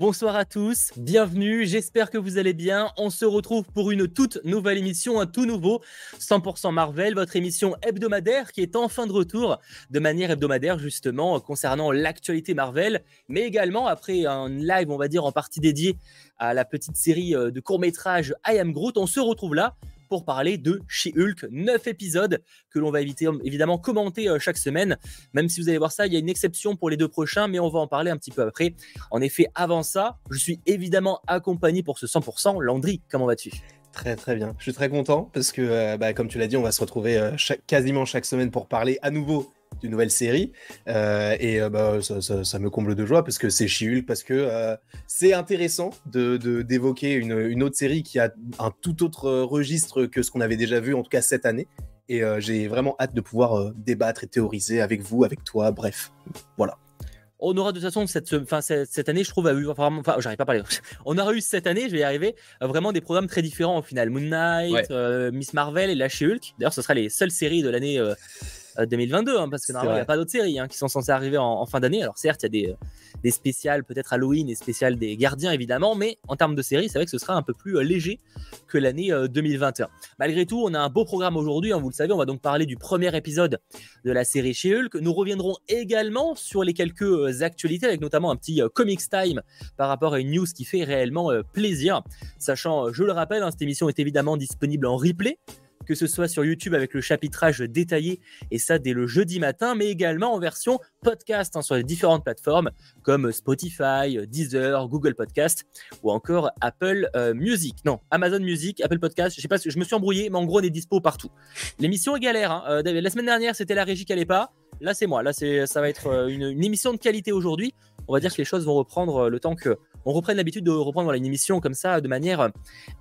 Bonsoir à tous, bienvenue, j'espère que vous allez bien. On se retrouve pour une toute nouvelle émission, un tout nouveau 100% Marvel, votre émission hebdomadaire qui est enfin de retour de manière hebdomadaire justement concernant l'actualité Marvel, mais également après un live, on va dire, en partie dédié à la petite série euh, de courts-métrages I Am Groot, on se retrouve là pour parler de She-Hulk. 9 épisodes que l'on va évidemment commenter euh, chaque semaine. Même si vous allez voir ça, il y a une exception pour les deux prochains, mais on va en parler un petit peu après. En effet, avant ça, je suis évidemment accompagné pour ce 100%. Landry, comment vas-tu? Très très bien. Je suis très content parce que, euh, bah, comme tu l'as dit, on va se retrouver euh, quasiment chaque semaine pour parler à nouveau d'une nouvelle série. Euh, et euh, bah, ça, me comble de joie parce que c'est She-Hulk, parce que euh, c'est intéressant d'évoquer de, d'évoquer une, une, autre série qui a un tout autre registre que ce qu'on avait déjà vu, en tout cas cette année. Et j'ai vraiment hâte de pouvoir débattre et théoriser avec vous, avec toi, bref. Voilà. On aura de toute façon cette, cette, année, je trouve, enfin, j'arrive pas à parler. On aura eu cette année, je vais y arriver, vraiment des programmes très différents au final. Moon Knight, Miss Marvel et la She-Hulk. D'ailleurs, ce sera les seules séries de l'année 2022, hein, parce que normalement, il n'y a pas d'autres séries hein, qui sont censées arriver en, fin d'année. Alors, certes, il y a des, euh, des spéciales, peut-être Halloween et spéciales des gardiens, évidemment, mais en termes de séries, c'est vrai que ce sera un peu plus euh, léger que l'année 2021. Euh, Malgré tout, on a un beau programme aujourd'hui, hein, vous le savez, on va donc parler du premier épisode de la série chez Hulk. Nous reviendrons également sur les quelques actualités, avec notamment un petit Comics Time par rapport à une news qui fait réellement plaisir. Sachant, je le rappelle, cette émission est évidemment disponible en replay que ce soit sur YouTube avec le chapitrage détaillé, et ça dès le jeudi matin, mais également en version podcast hein, sur les différentes plateformes comme Spotify, Deezer, Google Podcast ou encore Apple euh, Music. Non, Amazon Music, Apple Podcast, je sais pas, je me suis embrouillé, mais en gros on est dispo partout. L'émission est galère. Hein. Euh, la semaine dernière c'était la régie qui allait pas. Là c'est moi. Là ça va être euh, une, émission de qualité aujourd'hui. On va dire que les choses vont reprendre le temps que on reprenne l'habitude de reprendre une émission comme ça de manière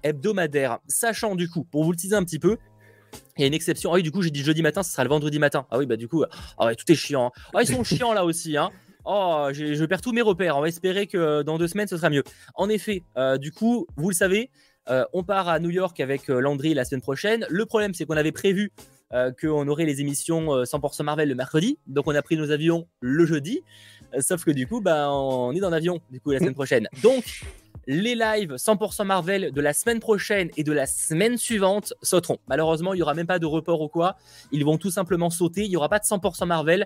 hebdomadaire. Sachant du coup, pour vous le teaser un petit peu, il y a une exception. Ah oui, du coup, j'ai dit jeudi matin, ce sera le vendredi matin. Ah oui, bah du coup, ah tout est chiant. Hein. Ah, ils sont chiants là aussi. Hein. Oh, je perds tous mes repères. On va espérer que dans deux semaines, ce sera mieux. En effet, euh, du coup, vous le savez, euh, on part à New York avec euh, Landry la semaine prochaine. Le problème, c'est qu'on avait prévu qu'on aurait les émissions 100% Marvel le mercredi. Donc, on a pris nos avions le jeudi. sauf que du coup, bah, on est dans l'avion du coup la semaine prochaine. Donc, les lives 100% Marvel de la semaine prochaine et de la semaine suivante sauteront. Malheureusement, il n'y aura même pas de report ou quoi. Ils vont tout simplement sauter. Il n'y aura pas de 100% Marvel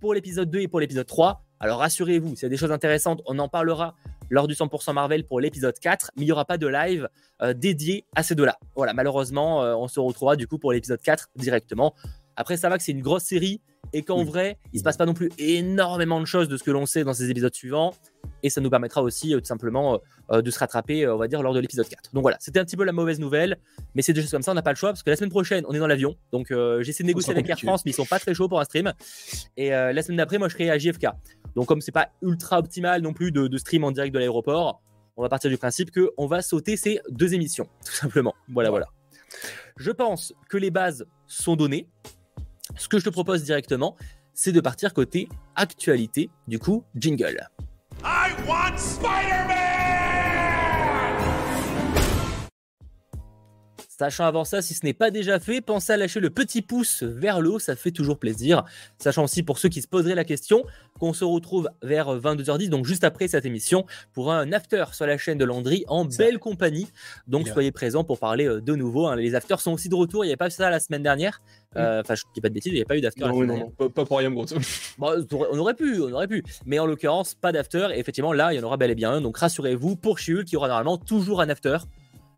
pour l'épisode 2 et pour l'épisode 3. Alors rassurez-vous, s'il y a des choses intéressantes, on en parlera lors du 100% Marvel pour l'épisode 4, mais il n'y aura pas de live euh, dédié à ces deux-là. Voilà, malheureusement, euh, on se retrouvera du coup pour l'épisode 4 directement. Après, ça va que c'est une grosse série et qu'en vrai, il se passe pas non plus énormément de choses de ce que l'on sait dans ces épisodes suivants. Et ça nous permettra aussi euh, tout simplement euh, euh, de se rattraper, on va dire, lors de l'épisode 4. Donc voilà, c'était un petit peu la mauvaise nouvelle, mais c'est des choses comme ça, on n'a pas le choix parce que la semaine prochaine, on est dans l'avion. Donc j'essaie de négocier avec Air France, mais ils sont pas très chauds pour un stream. Et la semaine d'après, moi, je serai à JFK. Donc comme c'est pas ultra optimal non plus de, de stream en direct de l'aéroport, on va partir du principe qu'on va sauter ces deux émissions, tout simplement. Voilà, voilà. Je pense que les bases sont données. Ce que je te propose directement, c'est de partir côté actualité, du coup, jingle. I want Sachant avant ça, si ce n'est pas déjà fait, pensez à lâcher le petit pouce vers le haut, ça fait toujours plaisir. Sachant aussi pour ceux qui se poseraient la question qu'on se retrouve vers 22h10, donc juste après cette émission, pour un after sur la chaîne de Landry en belle compagnie. Donc soyez présents pour parler euh, de nouveau. Hein. Les afters sont aussi de retour, il n'y avait pas ça la semaine dernière. Euh, enfin, je dis pas de bêtises, il n'y a pas eu d'after. Non, non, non, pas, pour rien, gros. on aurait pu, on aurait pu. Mais en l'occurrence, pas d'after. Et effectivement, là, il y en aura bel et bien un. Donc rassurez-vous, pour Chiul, qui aura normalement toujours un after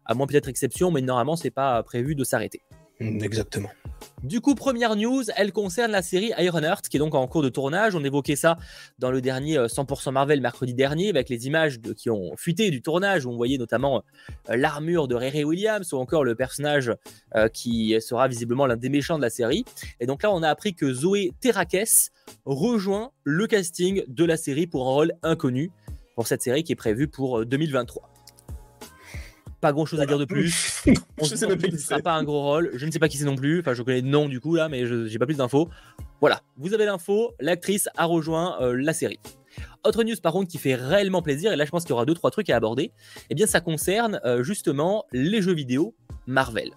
à moins peut-être exception, mais normalement, c'est pas prévu de s'arrêter. Mm, exactement. Du coup, première news, elle concerne la série Ironheart, qui est donc en cours de tournage. On évoquait ça dans le dernier 100% euh, Marvel mercredi dernier, avec les images qui ont fuité du tournage, où on voyait notamment euh, l'armure de Riri Williams, ou encore le personnage euh, qui sera visiblement l'un des méchants de la série. Et donc là, on a appris que Zoé Terrakes rejoint le casting de la série pour un rôle inconnu pour cette série qui est prévue pour 2023. Pas grand chose à dire de plus. On je sais pas qui sera pas un gros rôle. Je ne sais pas qui c'est non plus. Enfin, je connais le nom du coup là, mais je n'ai pas plus d'infos. Voilà, vous avez l'info. L'actrice a rejoint euh, la série. Autre news par contre qui fait réellement plaisir, et là je pense qu'il y aura deux trois trucs à aborder, eh bien ça concerne euh, justement les jeux vidéo Marvel.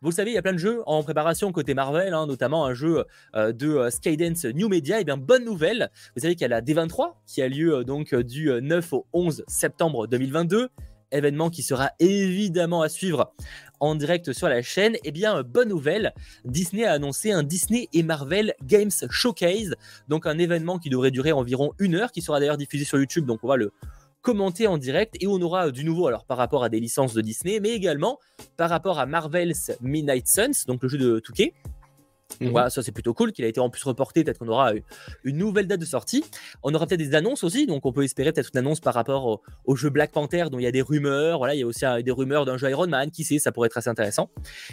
Vous le savez, il y a plein de jeux en préparation côté Marvel, hein, notamment un jeu de Skydance New Media. Et eh bien, bonne nouvelle, vous savez qu'il y a la D23 qui a lieu donc du 9 au 11 septembre 2022 événement qui sera évidemment à suivre en direct sur la chaîne, eh bien, bonne nouvelle, Disney a annoncé un Disney et Marvel Games Showcase, donc un événement qui devrait durer environ une heure, qui sera d'ailleurs diffusé sur YouTube, donc on va le commenter en direct et on aura du nouveau alors par rapport à des licences de Disney, mais également par rapport à Marvel's Midnight Suns, donc le jeu de Touquet, Voilà, ça c'est plutôt cool qu'il a été en plus reporté. Peut-être qu'on aura une nouvelle date de sortie. On aura peut-être des annonces aussi, donc on peut espérer peut-être une annonce par rapport au, jeu Black Panther, dont il y a des rumeurs. Voilà, il y a aussi des rumeurs d'un jeu Iron Man, qui sait, ça pourrait être assez intéressant.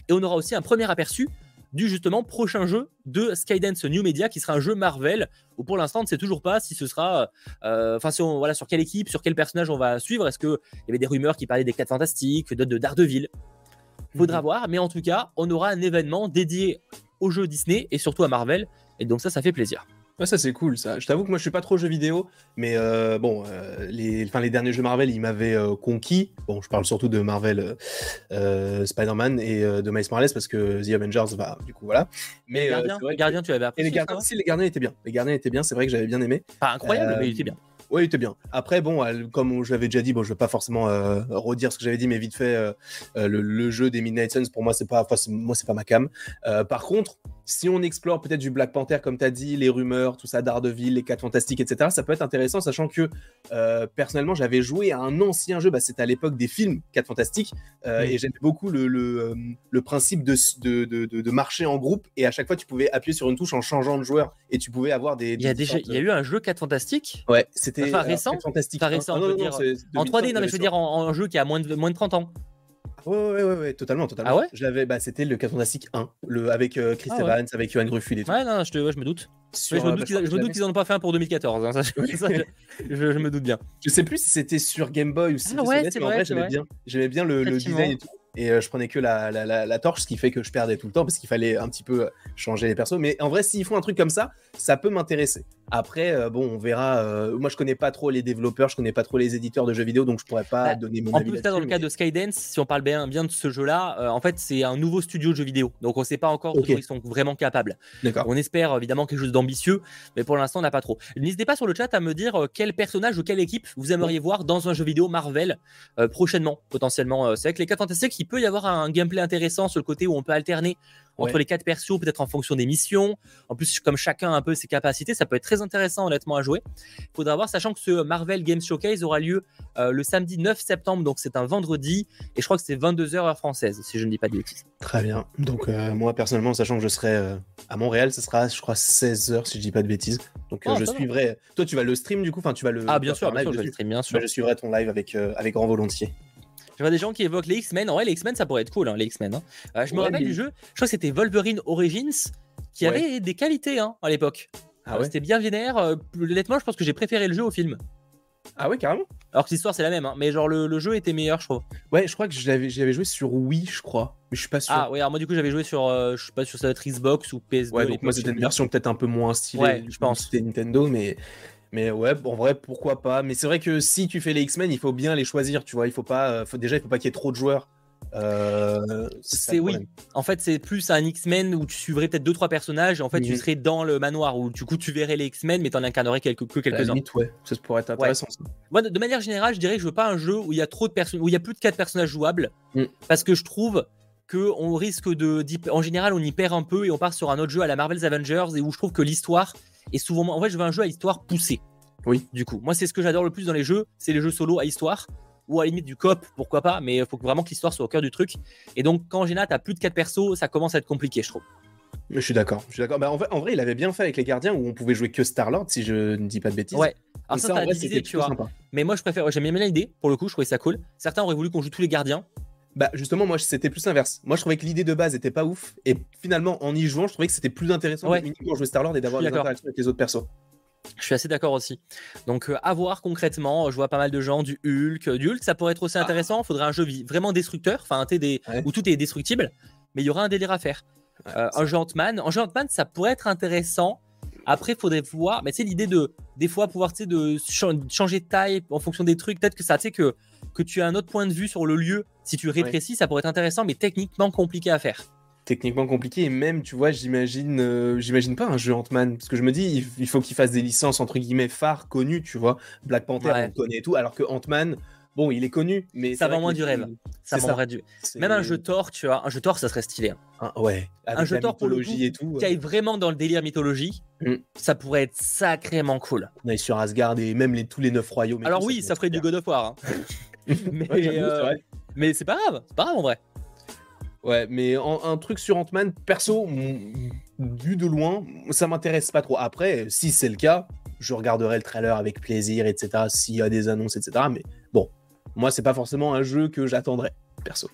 Et on aura aussi un premier aperçu du justement prochain jeu de Skydance New Media qui sera un jeu Marvel où pour l'instant on ne sait toujours pas si ce sera euh, enfin voilà sur quelle équipe sur quel personnage on va suivre est-ce qu'il y avait des rumeurs qui parlaient des 4 fantastiques d'autres de Daredevil? Faudra mhm. voir mais en tout cas on aura un événement dédié aux jeux Disney et surtout à Marvel. Et donc ça, ça fait plaisir. Ouais, ça c'est cool. Ça. Je t'avoue que moi je suis pas trop jeux vidéo, mais euh, bon, euh, les, enfin, les derniers jeux Marvel ils m'avaient euh, conquis. Bon, je parle surtout de Marvel, Spider-Man et de Miles Morales parce que The Avengers, va du coup voilà. Mais les gardiens, tu avais apprécié. les gardiens, si les gardiens étaient bien. Les gardiens étaient bien. C'est vrai que j'avais bien aimé. Pas incroyable, mais il était bien. Oui, il était bien. Après, bon, comme je l'avais déjà dit, bon, je vais pas forcément redire ce que j'avais dit, mais vite fait, le, jeu des Midnight Suns, pour moi, c'est pas, moi, c'est pas ma cam. par contre, si on explore peut-être du Black Panther, comme tu as dit, les rumeurs, tout ça, Daredevil, les 4 fantastiques, etc., ça peut être intéressant, sachant que euh, personnellement, j'avais joué à un ancien jeu, bah, c'était à l'époque des films 4 fantastiques, euh, et j'aimais beaucoup le, le, euh, principe de de, de, de, marcher en groupe, et à chaque fois, tu pouvais appuyer sur une touche en changeant de joueur, et tu pouvais avoir des. Il y a, déjà, il y a eu un jeu 4 fantastiques? Ouais, c'était. Enfin, récent? fantastique. récent, ah, dire, en 3D, non, mais je veux dire en, en, jeu qui a moins de, moins de 30 ans. Ouais, ouais, ouais, totalement, totalement. Ah ouais? Je l'avais, bah, c'était le 4 Fantastique 1, le, avec euh, Chris ah Evans, avec Johan Grufful et tout. Ouais, non, je, te, je me doute. je me doute euh, qu'ils n'en ont pas fait un pour 2014. Hein, ça, je, me doute bien. Je sais plus si c'était sur Game Boy ou si ah ouais, c'est vrai, en vrai, j'aimais bien, j'aimais bien le, le, design et tout et euh, je prenais que la, la, la, torche, ce qui fait que je perdais tout le temps parce qu'il fallait un petit peu changer les persos. Mais en vrai, s'ils font un truc comme ça, ça peut m'intéresser. Après, euh, bon, on verra. Euh, moi, je connais pas trop les développeurs, je connais pas trop les éditeurs de jeux vidéo, donc je pourrais pas bah, donner mon en avis. En plus, dans le cas de Skydance, si on parle bien, bien de ce jeu-là, en fait, c'est un nouveau studio de jeux vidéo, donc on sait pas encore okay. ils sont vraiment capables. On espère évidemment quelque chose d'ambitieux, mais pour l'instant, on n'a pas trop. N'hésitez pas sur le chat à me dire quel personnage ou quelle équipe vous aimeriez voir dans un jeu vidéo Marvel prochainement, potentiellement. c'est avec les 4 fantastiques, il peut y avoir un gameplay intéressant sur le côté où on peut alterner entre les quatre persos, peut-être en fonction des missions. En plus, comme chacun a un peu ses capacités, ça peut être très intéressant honnêtement à jouer. Il faudra voir, sachant que ce Marvel Games Showcase aura lieu euh, le samedi 9 septembre, donc c'est un vendredi, et je crois que c'est 22h heure française, si je ne dis pas de bêtises. Très bien. Donc euh, moi personnellement, sachant que je serai euh, à Montréal, ce sera, je crois, 16h si je dis pas de bêtises. Donc ah, je suivrai. Toi, tu vas le stream du coup, enfin tu vas le. Ah bien sûr, bien sûr, je le stream, bien sûr. je suivrai ton live avec avec grand volontiers. Je vois des gens qui évoquent les X-Men. En vrai, les X-Men, ça pourrait être cool, hein, les X-Men. Hein. Euh, je me rappelle du jeu, je crois que c'était Wolverine Origins, qui avait des qualités hein, à l'époque. Ah c'était bien vénère. Euh, honnêtement, je pense que j'ai préféré le jeu au film. Ah ouais, carrément Alors que l'histoire, c'est la même, mais genre le, jeu était meilleur, je trouve. Ouais, je crois que j'avais joué sur Wii, je crois. Mais je suis pas sûr. Ah ouais, alors moi, du coup, j'avais joué sur, euh, je sais pas, sur sa Xbox ou PS2. Ouais, donc moi, c'était une version peut-être un peu moins stylée. Ouais, je pense. C'était Nintendo, mais mais ouais, en vrai, pourquoi pas. Mais c'est vrai que si tu fais les X-Men, il faut bien les choisir, tu vois. Il faut pas, euh, faut, déjà, il faut pas qu'il y ait trop de joueurs. Euh, c'est oui. En fait, c'est plus un X-Men où tu suivrais peut-être deux trois personnages. Et en fait, tu mhm. serais dans le manoir où du coup tu verrais les X-Men, mais t'en incarnerais quelques, que quelques-uns. Ouais, ça pourrait être intéressant. Moi, de, manière générale, je dirais que je veux pas un jeu où il y a trop de personnes, où il y a plus de quatre personnages jouables, mm. parce que je trouve que on risque de, en général, on y perd un peu et on part sur un autre jeu à la Marvel's Avengers et où je trouve que l'histoire est souvent. En fait, je veux un jeu à histoire poussée. Oui. Du coup, moi, c'est ce que j'adore le plus dans les jeux, c'est les jeux solo à histoire ou à la limite du cop, pourquoi pas, mais il faut vraiment que l'histoire soit au cœur du truc. Et donc, quand Géna, t'as plus de 4 persos, ça commence à être compliqué, je trouve. Je suis d'accord. Je suis d'accord. Bah, en, vrai, il avait bien fait avec les gardiens où on pouvait jouer que Star-Lord, si je ne dis pas de bêtises. Ouais. Alors ça, ça divisé, tu vois. Mais moi, je préfère. J'aime bien l'idée. Pour le coup, je trouvais ça cool. Certains auraient voulu qu'on joue tous les gardiens. Bah justement, moi c'était plus l'inverse. Moi je trouvais que l'idée de base était pas ouf et finalement en y jouant, je trouvais que c'était plus intéressant ouais. de uniquement jouer Star Lord et d'avoir des interactions avec les autres persos. Je suis assez d'accord aussi. Donc, euh, à voir concrètement. Je vois pas mal de gens du Hulk. Du Hulk, ça pourrait être aussi ah. intéressant. Il faudrait un jeu vraiment destructeur, enfin, des, où tout est destructible, mais il y aura un délire à faire. Euh, un jeu Ant-Man, un jeu Ant-Man, ça pourrait être intéressant. Après, il faudrait voir. Mais c'est l'idée de, des fois, pouvoir de changer de taille en fonction des trucs. Peut-être que ça, tu sais, que, que tu as un autre point de vue sur le lieu. Si tu rétrécis, ça pourrait être intéressant, mais techniquement compliqué à faire. techniquement compliqué et même tu vois j'imagine euh, j'imagine pas un jeu Ant-Man parce que je me dis il, faut qu'il fasse des licences entre guillemets phares connues tu vois Black Panther on connaît et tout alors que Ant-Man Bon, il est connu, mais ça vend moins du rêve. Ça vend du. Même un jeu Thor, tu vois, un jeu Thor, ça serait stylé. Hein. ouais. un jeu Thor pour le et tout. Qui aille vraiment dans le délire mythologie, mm. ça pourrait être sacrément cool. On est sur Asgard et même les, tous les neuf royaumes. Alors oui, ça, ferait du God of War. Hein. mais euh, mais c'est pas grave, c'est pas grave en vrai. Ouais, mais un truc sur Ant-Man, perso, vu de loin, ça m'intéresse pas trop. Après, si c'est le cas, je regarderai le trailer avec plaisir, etc. S'il y a des annonces, etc. Mais bon, moi, c'est pas forcément un jeu que j'attendrais, perso.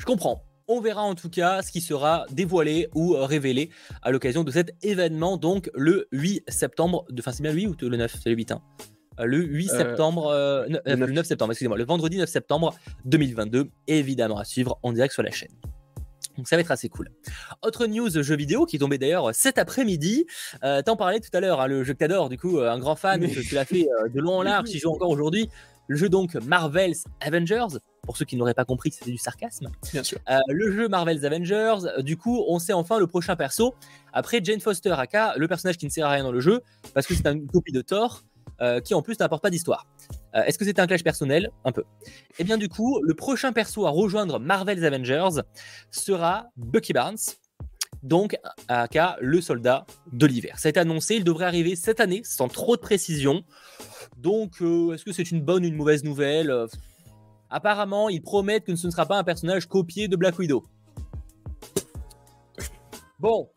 Je comprends. On verra en tout cas ce qui sera dévoilé ou révélé à l'occasion de cet événement, donc le 8 septembre. De... Enfin, c'est bien le 8 ou le 9 C'est le 8. Hein. Euh, le 8 euh, septembre, euh, le 9 septembre, excusez-moi, le vendredi 9 septembre 2022, évidemment à suivre en direct sur la chaîne. Donc ça va être assez cool. Autre news jeu vidéo qui est tombé d'ailleurs cet après-midi. T'en parlais tout à l'heure, hein, le jeu que t'adores, du coup, un grand fan, que tu l'as fait de long en large, tu joues encore aujourd'hui. Le jeu donc Marvel's Avengers, pour ceux qui n'auraient pas compris que c'était du sarcasme. Bien sûr. Euh, le jeu Marvel's Avengers, du coup, on sait enfin le prochain perso. Après Jane Foster, aka le personnage qui ne sert à rien dans le jeu, parce que c'est une copie de Thor, euh, qui en plus n'apporte pas d'histoire. Euh, est-ce que c'était un clash personnel? Un peu. Et eh bien du coup, le prochain perso à rejoindre Marvel's Avengers sera Bucky Barnes, donc aka le soldat de l'hiver. Ça a été annoncé, il devrait arriver cette année, sans trop de précision. Donc, euh, est-ce que c'est une bonne ou une mauvaise nouvelle? Apparemment, ils promettent que ce ne sera pas un personnage copié de Black Widow. Bon.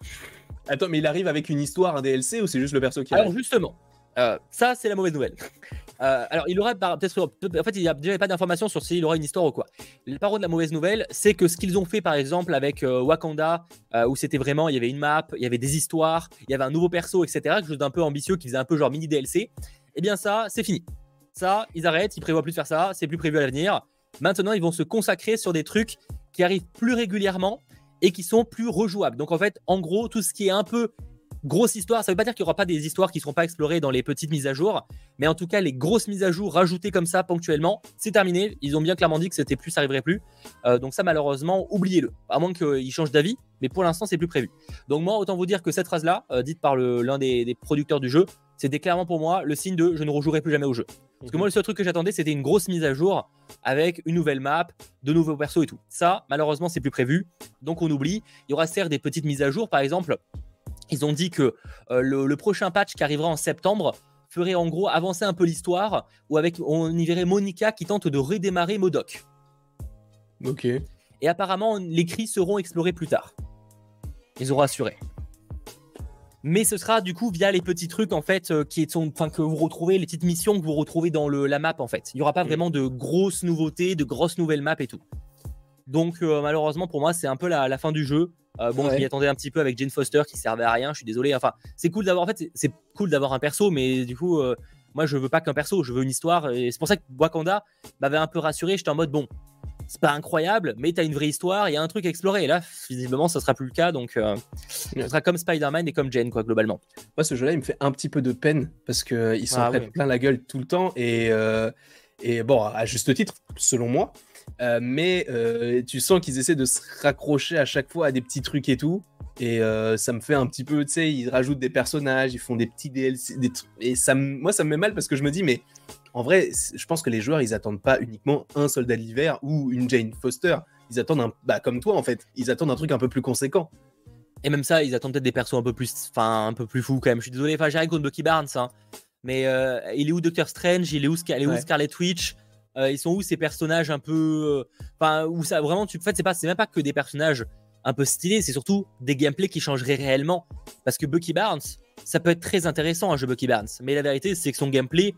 Attends, mais il arrive avec une histoire, un DLC, ou c'est juste le perso qui Alors, justement, euh, ça, c'est la mauvaise nouvelle. alors, il aura peut-être. En fait, il n'y a pas d'informations sur s'il aura une histoire ou quoi. Le parole de la mauvaise nouvelle, c'est que ce qu'ils ont fait, par exemple, avec Wakanda, où c'était vraiment, il y avait une map, il y avait des histoires, il y avait un nouveau perso, etc., quelque chose d'un peu ambitieux qui faisait un peu genre mini DLC eh bien ça, c'est fini. Ça, ils arrêtent, ils prévoient plus de faire ça, c'est plus prévu à l'avenir. Maintenant, ils vont se consacrer sur des trucs qui arrivent plus régulièrement et qui sont plus rejouables. Donc en fait, en gros, tout ce qui est un peu grosse histoire, ça ne veut pas dire qu'il n'y aura pas des histoires qui ne seront pas explorées dans les petites mises à jour, mais en tout cas, les grosses mises à jour rajoutées comme ça ponctuellement, c'est terminé. Ils ont bien clairement dit que c'était plus, ça arriverait plus. Euh, donc ça, malheureusement, oubliez-le. À moins qu'ils changent d'avis, mais pour l'instant, c'est plus prévu. Donc moi, autant vous dire que cette phrase-là, euh, dite par l'un des, producteurs du jeu, c'était clairement pour moi le signe de je ne rejouerai plus jamais au jeu. Parce que moi, le seul truc que j'attendais, c'était une grosse mise à jour avec une nouvelle map, de nouveaux persos et tout. Ça, malheureusement, c'est plus prévu. Donc, on oublie. Il y aura certes des petites mises à jour. Par exemple, ils ont dit que euh, le, prochain patch qui arrivera en septembre ferait en gros avancer un peu l'histoire, ou avec on y verrait Monica qui tente de redémarrer Modoc. Ok. Et apparemment, les cris seront explorés plus tard. Ils ont rassuré mais ce sera du coup via les petits trucs en fait euh, qui sont, enfin que vous retrouvez, les petites missions que vous retrouvez dans le, la map en fait. Il n'y aura pas vraiment de grosses nouveautés, de grosses nouvelles maps et tout. Donc euh, malheureusement pour moi c'est un peu la, fin du jeu. Euh, bon, je m'y attendais un petit peu avec Jane Foster qui servait à rien. Je suis désolé. Enfin, c'est cool d'avoir. En fait, c'est cool d'avoir un perso, mais du coup, moi, je veux pas qu'un perso. Je veux une histoire. Et c'est pour ça que Wakanda m'avait un peu rassuré. J'étais en mode bon, c'est pas incroyable, mais tu as une vraie histoire, il y a un truc à explorer. Et là, visiblement, ça sera plus le cas. Donc, euh, ça sera comme Spider-Man et comme Jane, quoi, globalement. Moi, ce jeu-là, il me fait un petit peu de peine parce qu'ils euh, s'en ah, plein la gueule tout le temps. Et, euh, et bon, à juste titre, selon moi. Mais tu sens qu'ils essaient de se raccrocher à chaque fois à des petits trucs et tout. Et ça me fait un petit peu, tu sais, ils rajoutent des personnages, ils font des petits DLC. Des et ça, moi, ça me met mal parce que je me dis, mais en vrai, je pense que les joueurs, ils attendent pas uniquement un soldat d'hiver ou une Jane Foster. Ils attendent un, bah, comme toi en fait, ils attendent un truc un peu plus conséquent. Et même ça, ils attendent peut-être des persos un peu plus, enfin un peu plus fous quand même. Je suis désolé, enfin j'ai rien contre Bucky Barnes, hein. mais euh, il est où Doctor Strange, il est où, Scarlet Witch, euh, ils sont où ces personnages un peu, euh, enfin où ça vraiment, tu, en fait c'est pas, c'est même pas que des personnages un peu stylés, c'est surtout des gameplays qui changeraient réellement. Parce que Bucky Barnes, ça peut être très intéressant un jeu Bucky Barnes, mais la vérité c'est que son gameplay,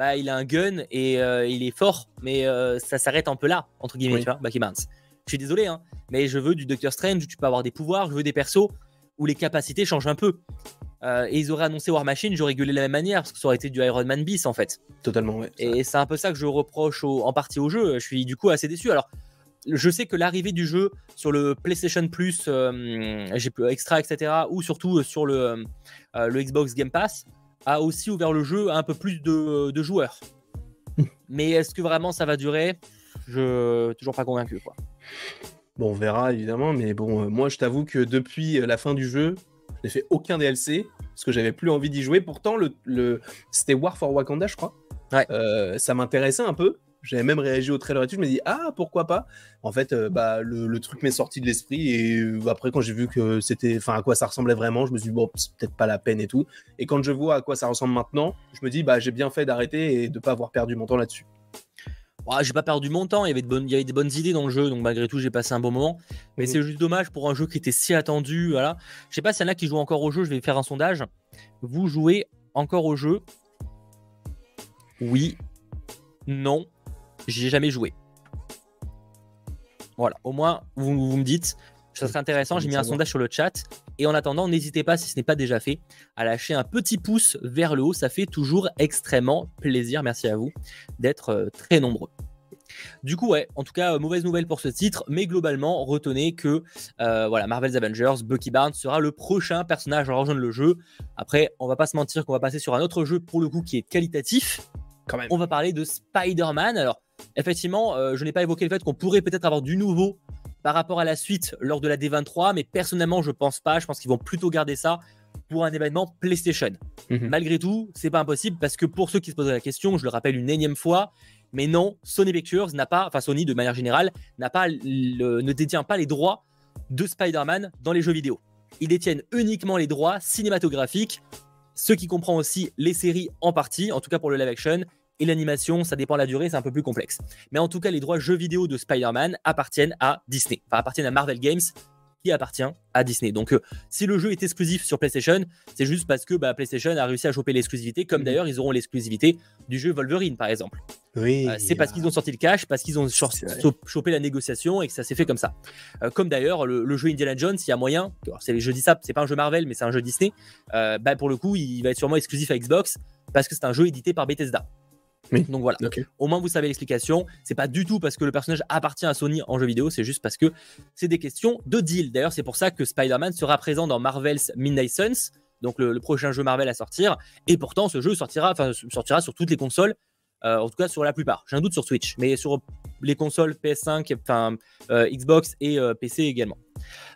bah, il a un gun et euh, il est fort, mais euh, ça s'arrête un peu là, entre guillemets, tu vois, Bucky Barnes. Je suis désolé, hein, mais je veux du Doctor Strange où tu peux avoir des pouvoirs, je veux des persos où les capacités changent un peu. Euh, et ils auraient annoncé War Machine, j'aurais gueulé de la même manière, parce que ça aurait été du Iron Man bis en fait. Totalement, ouais. Et c'est un peu ça que je reproche en partie au jeu. Je suis du coup assez déçu. Alors, je sais que l'arrivée du jeu sur le PlayStation Plus, j'ai extra, etc., ou surtout sur le, le Xbox Game Pass, a aussi ouvert le jeu à un peu plus de, joueurs. Mais est-ce que vraiment ça va durer? Je toujours pas convaincu quoi. Bon, on verra évidemment, mais bon, moi je t'avoue que depuis la fin du jeu, je n'ai fait aucun DLC parce que j'avais plus envie d'y jouer. Pourtant, le, le... c'était War for Wakanda, je crois. Ouais. ça m'intéressait un peu. J'avais même réagi au trailer et tout. Je me dis, ah, pourquoi pas? En fait, euh, bah, le, truc m'est sorti de l'esprit. Et euh, après, quand j'ai vu que c'était, enfin, à quoi ça ressemblait vraiment, je me suis dit, bon, c'est peut-être pas la peine et tout. Et quand je vois à quoi ça ressemble maintenant, je me dis, bah, j'ai bien fait d'arrêter et de pas avoir perdu mon temps là-dessus. J'ai pas perdu mon temps, il y, avait de bonnes, il y avait des bonnes idées dans le jeu, donc malgré tout j'ai passé un bon moment. Mais c'est juste dommage pour un jeu qui était si attendu. Voilà. Je sais pas s'il y en a qui jouent encore au jeu, je vais faire un sondage. Vous jouez encore au jeu? Oui, non, J'y ai jamais joué. Voilà, au moins, vous, me dites, ça serait intéressant. J'ai mis un sondage sur le chat. Et en attendant, n'hésitez pas, si ce n'est pas déjà fait, à lâcher un petit pouce vers le haut. Ça fait toujours extrêmement plaisir. Merci à vous d'être euh, très nombreux. Du coup, ouais, en tout cas, mauvaise nouvelle pour ce titre, mais globalement, retenez que euh, voilà, Marvel's Avengers, Bucky Barnes sera le prochain personnage à rejoindre le jeu. Après, on va pas se mentir qu'on va passer sur un autre jeu pour le coup qui est qualitatif. Quand même. On va parler de Spider-Man. Alors, effectivement, euh, je n'ai pas évoqué le fait qu'on pourrait peut-être avoir du nouveau par rapport à la suite lors de la D23, mais personnellement, je pense pas. Je pense qu'ils vont plutôt garder ça pour un événement PlayStation. Mhm. Malgré tout, c'est pas impossible parce que pour ceux qui se posent la question, je le rappelle une énième fois, mais non, Sony Pictures n'a pas, enfin Sony de manière générale, n'a pas ne détient pas les droits de Spider-Man dans les jeux vidéo. Ils détiennent uniquement les droits cinématographiques, ce qui comprend aussi les séries en partie, en tout cas pour le live action, et l'animation, ça dépend de la durée, c'est un peu plus complexe. Mais en tout cas, les droits jeux vidéo de Spider-Man appartiennent à Disney, enfin appartiennent à Marvel Games qui appartient à Disney. Donc, euh, si le jeu est exclusif sur PlayStation, c'est juste parce que bah, PlayStation a réussi à choper l'exclusivité, comme mhm. d'ailleurs ils auront l'exclusivité du jeu Wolverine, par exemple. Oui. Euh, c'est parce qu'ils ont sorti le cash, parce qu'ils ont chopé la négociation et que ça s'est fait comme ça. Euh, comme d'ailleurs le, jeu Indiana Jones, il y a moyen. C'est je dis ça, c'est pas un jeu Marvel, mais c'est un jeu Disney. bah, pour le coup, il va être sûrement exclusif à Xbox parce que c'est un jeu édité par Bethesda. Donc voilà. Au moins vous savez l'explication. C'est pas du tout parce que le personnage appartient à Sony en jeu vidéo, c'est juste parce que c'est des questions de deal. D'ailleurs, c'est pour ça que Spider-Man sera présent dans Marvel's Midnight Suns, donc le, prochain jeu Marvel à sortir. Et pourtant, ce jeu sortira, sortira sur toutes les consoles euh, en tout cas sur la plupart. J'ai un doute sur Switch, mais sur les consoles PS5, enfin euh, Xbox et euh, PC également.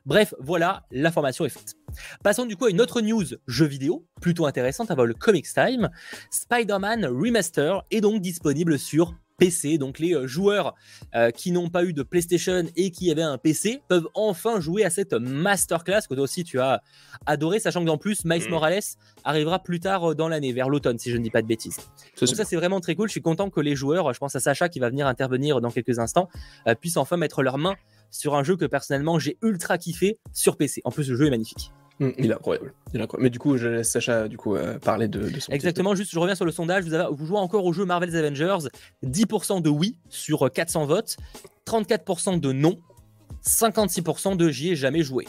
Bref, voilà, l'information est faite. Passons du coup à une autre news jeu vidéo, plutôt intéressante, avant le Comics Time. Spider-Man Remaster est donc disponible sur PC. Donc les euh, joueurs euh, qui n'ont pas eu de PlayStation et qui avaient un PC peuvent enfin jouer à cette masterclass que toi aussi tu as adoré, sachant qu'en plus Miles mm. Morales arrivera plus tard euh, dans l'année, vers l'automne si je ne dis pas de bêtises. Donc ça c'est vraiment très cool. Je suis content que les joueurs, je pense à Sacha qui va venir intervenir dans quelques instants, puissent enfin mettre leurs mains sur un jeu que personnellement j'ai ultra kiffé sur PC. En plus le jeu est magnifique. Mm, il est incroyable. Mais du coup, je laisse Sacha du coup, euh, parler de, de son Exactement, juste je reviens sur le sondage. Vous, vous jouez encore au jeu Marvel's Avengers. 10% de oui sur 400 votes, 34% de non, 56% de j'y ai jamais joué.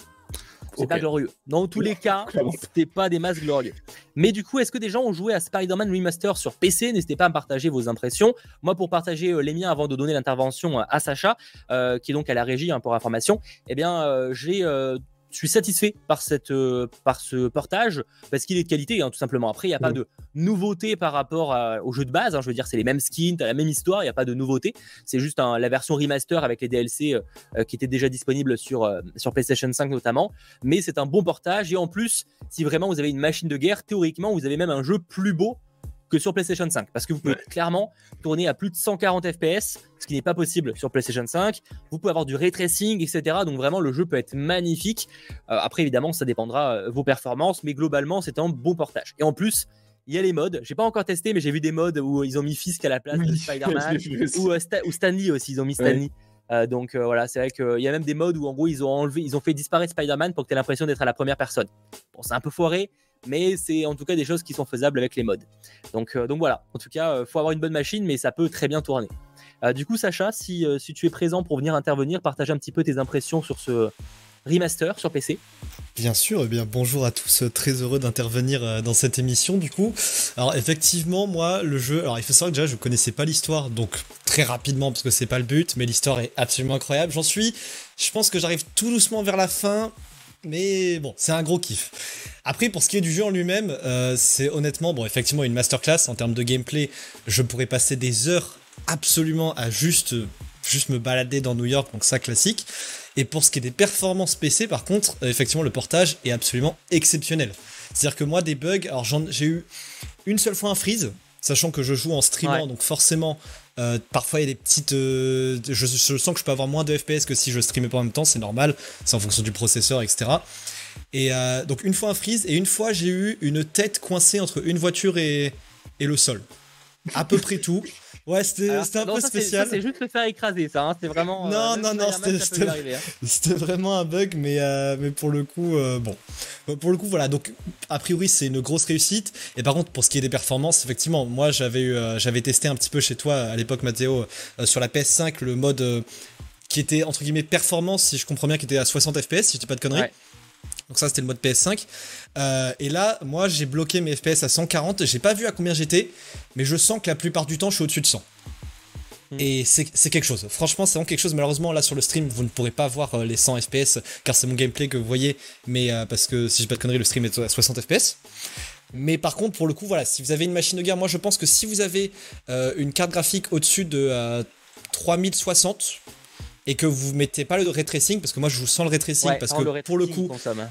C'est pas glorieux. Dans tous les cas, c'était pas des masses glorieux. Mais du coup, est-ce que des gens ont joué à Spider-Man Remaster sur PC N'hésitez pas à me partager vos impressions. Moi, pour partager euh, les miens avant de donner l'intervention à Sacha, euh, qui est donc à la régie hein, pour information, eh bien, j'ai je suis satisfait par, cette, euh, par ce portage parce qu'il est de qualité, hein, tout simplement. Après, il n'y a pas de nouveauté par rapport au jeu de base. Hein. je veux dire, c'est les mêmes skins, la même histoire, il n'y a pas de nouveauté. C'est juste la version remaster avec les DLC euh, euh, qui étaient déjà disponibles sur, sur PlayStation 5 notamment. Mais c'est un bon portage. Et en plus, si vraiment vous avez une machine de guerre, théoriquement, vous avez même un jeu plus beau que sur PlayStation 5 parce que vous pouvez clairement tourner à plus de 140 FPS, ce qui n'est pas possible sur PlayStation 5. Vous pouvez avoir du ray tracing, etc. Donc vraiment, le jeu peut être magnifique. Euh, après, évidemment, ça dépendra de euh, vos performances, mais globalement, c'est un bon portage. Et en plus, il y a les modes. J'ai pas encore testé, mais j'ai vu des modes où ils ont mis Fisk à la place de Spider-Man ou, euh, ou, Stanley aussi. Ils ont mis Stanley. donc voilà, c'est vrai qu'il y a même des modes où en gros ils ont enlevé, ils ont fait disparaître Spider-Man pour que tu aies l'impression d'être à la première personne. Bon, c'est un peu foiré, mais c'est en tout cas des choses qui sont faisables avec les modes. Donc, euh, voilà, en tout cas, euh, faut avoir une bonne machine, mais ça peut très bien tourner. Euh, du coup, Sacha, si, si, tu es présent pour venir intervenir, partage un petit peu tes impressions sur ce remaster sur PC. Bien sûr, eh bien bonjour à tous, très heureux d'intervenir dans cette émission du coup. Alors effectivement, moi le jeu, alors il faut savoir que déjà je connaissais pas l'histoire, donc très rapidement parce que c'est pas le but, mais l'histoire est absolument incroyable. J'en suis, je pense que j'arrive tout doucement vers la fin, mais bon, c'est un gros kiff. Après, pour ce qui est du jeu en lui-même, euh, c'est honnêtement, bon, effectivement, une masterclass en termes de gameplay. Je pourrais passer des heures absolument à juste, juste me balader dans New York, donc ça classique. Et pour ce qui est des performances PC, par contre, euh, effectivement, le portage est absolument exceptionnel. C'est-à-dire que moi, des bugs, alors j'ai eu une seule fois un freeze, sachant que je joue en streamant, donc forcément, euh, parfois il y a des petites. Euh, je, sens que je peux avoir moins de FPS que si je streamais pas en même temps, c'est normal, c'est en fonction du processeur, etc. Et donc une fois un freeze, et une fois j'ai eu une tête coincée entre une voiture et, et le sol. À peu près tout. Ouais, c'était un peu spécial. C'est juste le faire écraser, ça. Hein. C'est vraiment. Non, euh, non, non, c'était hein. c'était vraiment un bug, mais, euh, mais pour le coup, euh, bon. Pour le coup, voilà. Donc, a priori, c'est une grosse réussite. Et par contre, pour ce qui est des performances, effectivement, moi, j'avais j'avais testé un petit peu chez toi à l'époque, Mathéo, sur la PS5, le mode qui était entre guillemets performance, si je comprends bien, qui était à 60 FPS, si je dis pas de conneries. Donc ça c'était le mode PS5. Euh, et là, moi j'ai bloqué mes FPS à 140. J'ai pas vu à combien j'étais, mais je sens que la plupart du temps je suis au-dessus de 100. Hmm. Et c'est quelque chose. Franchement, c'est vraiment quelque chose. Malheureusement, là sur le stream, vous ne pourrez pas voir euh, les 100 FPS car c'est mon gameplay que vous voyez. Mais euh, parce que si j'ai pas de conneries, le stream est à 60 FPS. Mais par contre, pour le coup, voilà, si vous avez une machine de guerre, moi je pense que si vous avez une carte graphique au-dessus de 3060, et que vous mettez pas le ray tracing parce que moi je vous sens le ray tracing parce que pour le coup hein,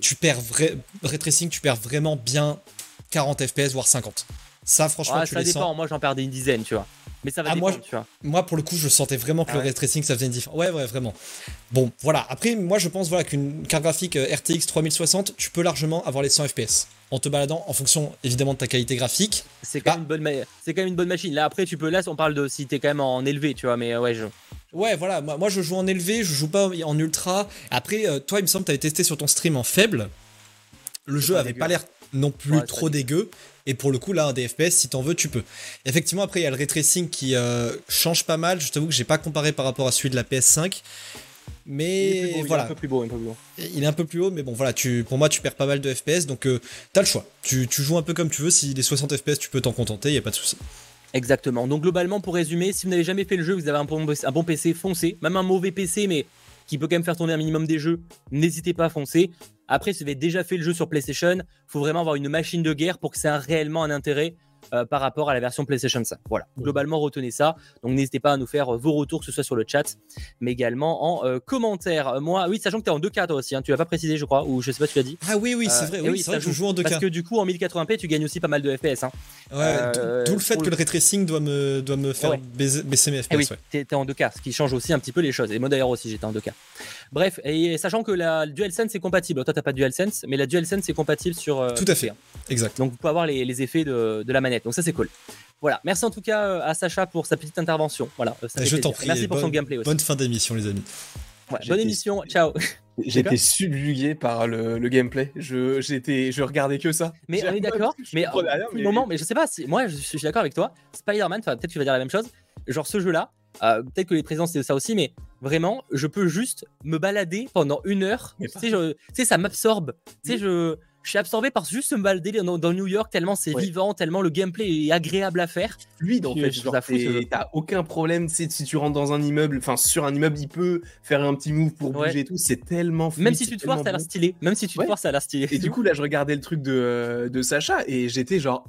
tu perds vrai ray tracing tu perds vraiment bien 40 fps voire 50 ça franchement ah, ça dépend. moi j'en perdais une dizaine tu vois. Mais ça va ah, moi, tu vois. moi pour le coup je sentais vraiment que ah le ray tracing ça faisait une différence. Ouais ouais vraiment. Bon voilà. Après moi je pense voilà qu'une carte graphique euh, RTX 3060 tu peux largement avoir les 100 fps en te baladant en fonction évidemment de ta qualité graphique. C'est quand, bah même quand même une bonne machine. Là après tu peux là on parle de si t'es quand même en élevé tu vois mais ouais je Ouais, voilà, moi, moi, je joue en élevé, je joue pas en ultra. Après, euh, toi, il me semble que tu avais testé sur ton stream en faible. Le jeu avait pas l'air non plus trop dégueu. Et pour le coup, là, un des FPS, si t'en veux, tu peux. Effectivement, après, il y a le ray tracing qui euh, change pas mal. Je t'avoue que j'ai pas comparé par rapport à celui de la PS5. Mais voilà. Il est un peu plus beau, Il est un peu plus haut, mais bon, voilà, tu, pour moi, tu perds pas mal de FPS, donc euh, t'as le choix. Tu, tu, joues un peu comme tu veux. Si les 60 FPS, tu peux t'en contenter, y a pas de souci. Exactement. Donc globalement, pour résumer, si vous n'avez jamais fait le jeu, vous avez un bon, PC, foncez. Même un mauvais PC, mais qui peut quand même faire tourner un minimum des jeux, n'hésitez pas à foncer. Après, si vous avez déjà fait le jeu sur PlayStation, il faut vraiment avoir une machine de guerre pour que ça ait réellement un intérêt. Euh, par rapport à la version PlayStation 5. Voilà, globalement retenez ça. Donc n'hésitez pas à nous faire euh, vos retours, que ce soit sur le chat, mais également en euh, commentaire. Moi, oui, sachant que tu es en 2K toi aussi, hein, tu l'as pas précisé, je crois, ou je sais pas, tu l'as dit. Ah oui, oui, c'est vrai, oui, vrai je joue en 2K. Parce que du coup, en 1080p, tu gagnes aussi pas mal de FPS. Hein. Ouais, tout le fait que le ray tracing doit me, doit me faire baisser, mes FPS. Eh oui, tu es, en 2K, ce qui change aussi un petit peu les choses. Et moi d'ailleurs aussi, j'étais en 2K. Bref, et sachant que la DualSense est compatible, toi t'as pas de DualSense, mais la DualSense est compatible sur. Tout à fait, exact. Donc vous pouvez avoir les, les effets de, de la manette, donc ça c'est cool. Voilà, merci en tout cas euh, à Sacha pour sa petite intervention. Voilà, ça je t'en prie. Merci pour son gameplay aussi. Bonne fin d'émission, les amis. bonne émission, ciao. J'étais subjugué par le, gameplay. Je, j'étais, je regardais que ça. Mais on est d'accord. Mais, mais... moment, mais je sais pas. Si, moi, je, suis d'accord avec toi. Spider-Man, peut-être que tu vas dire la même chose. Genre ce jeu-là, euh, peut-être que les présents c'est ça aussi, mais vraiment, je peux juste me balader pendant une heure. Tu sais, je, tu sais, ça m'absorbe. Tu sais, je je suis absorbé par juste me balader dans, New York tellement c'est vivant, tellement le gameplay est agréable à faire. Fluide en fait, t'as aucun problème, si tu rentres dans un immeuble, enfin sur un immeuble, il peut faire un petit move pour bouger et tout, c'est tellement fluide. Même si tu te forces, ça a l'air stylé. Même si tu te forces, ça a l'air stylé. Et du coup, là, je regardais le truc de, de Sacha et j'étais genre,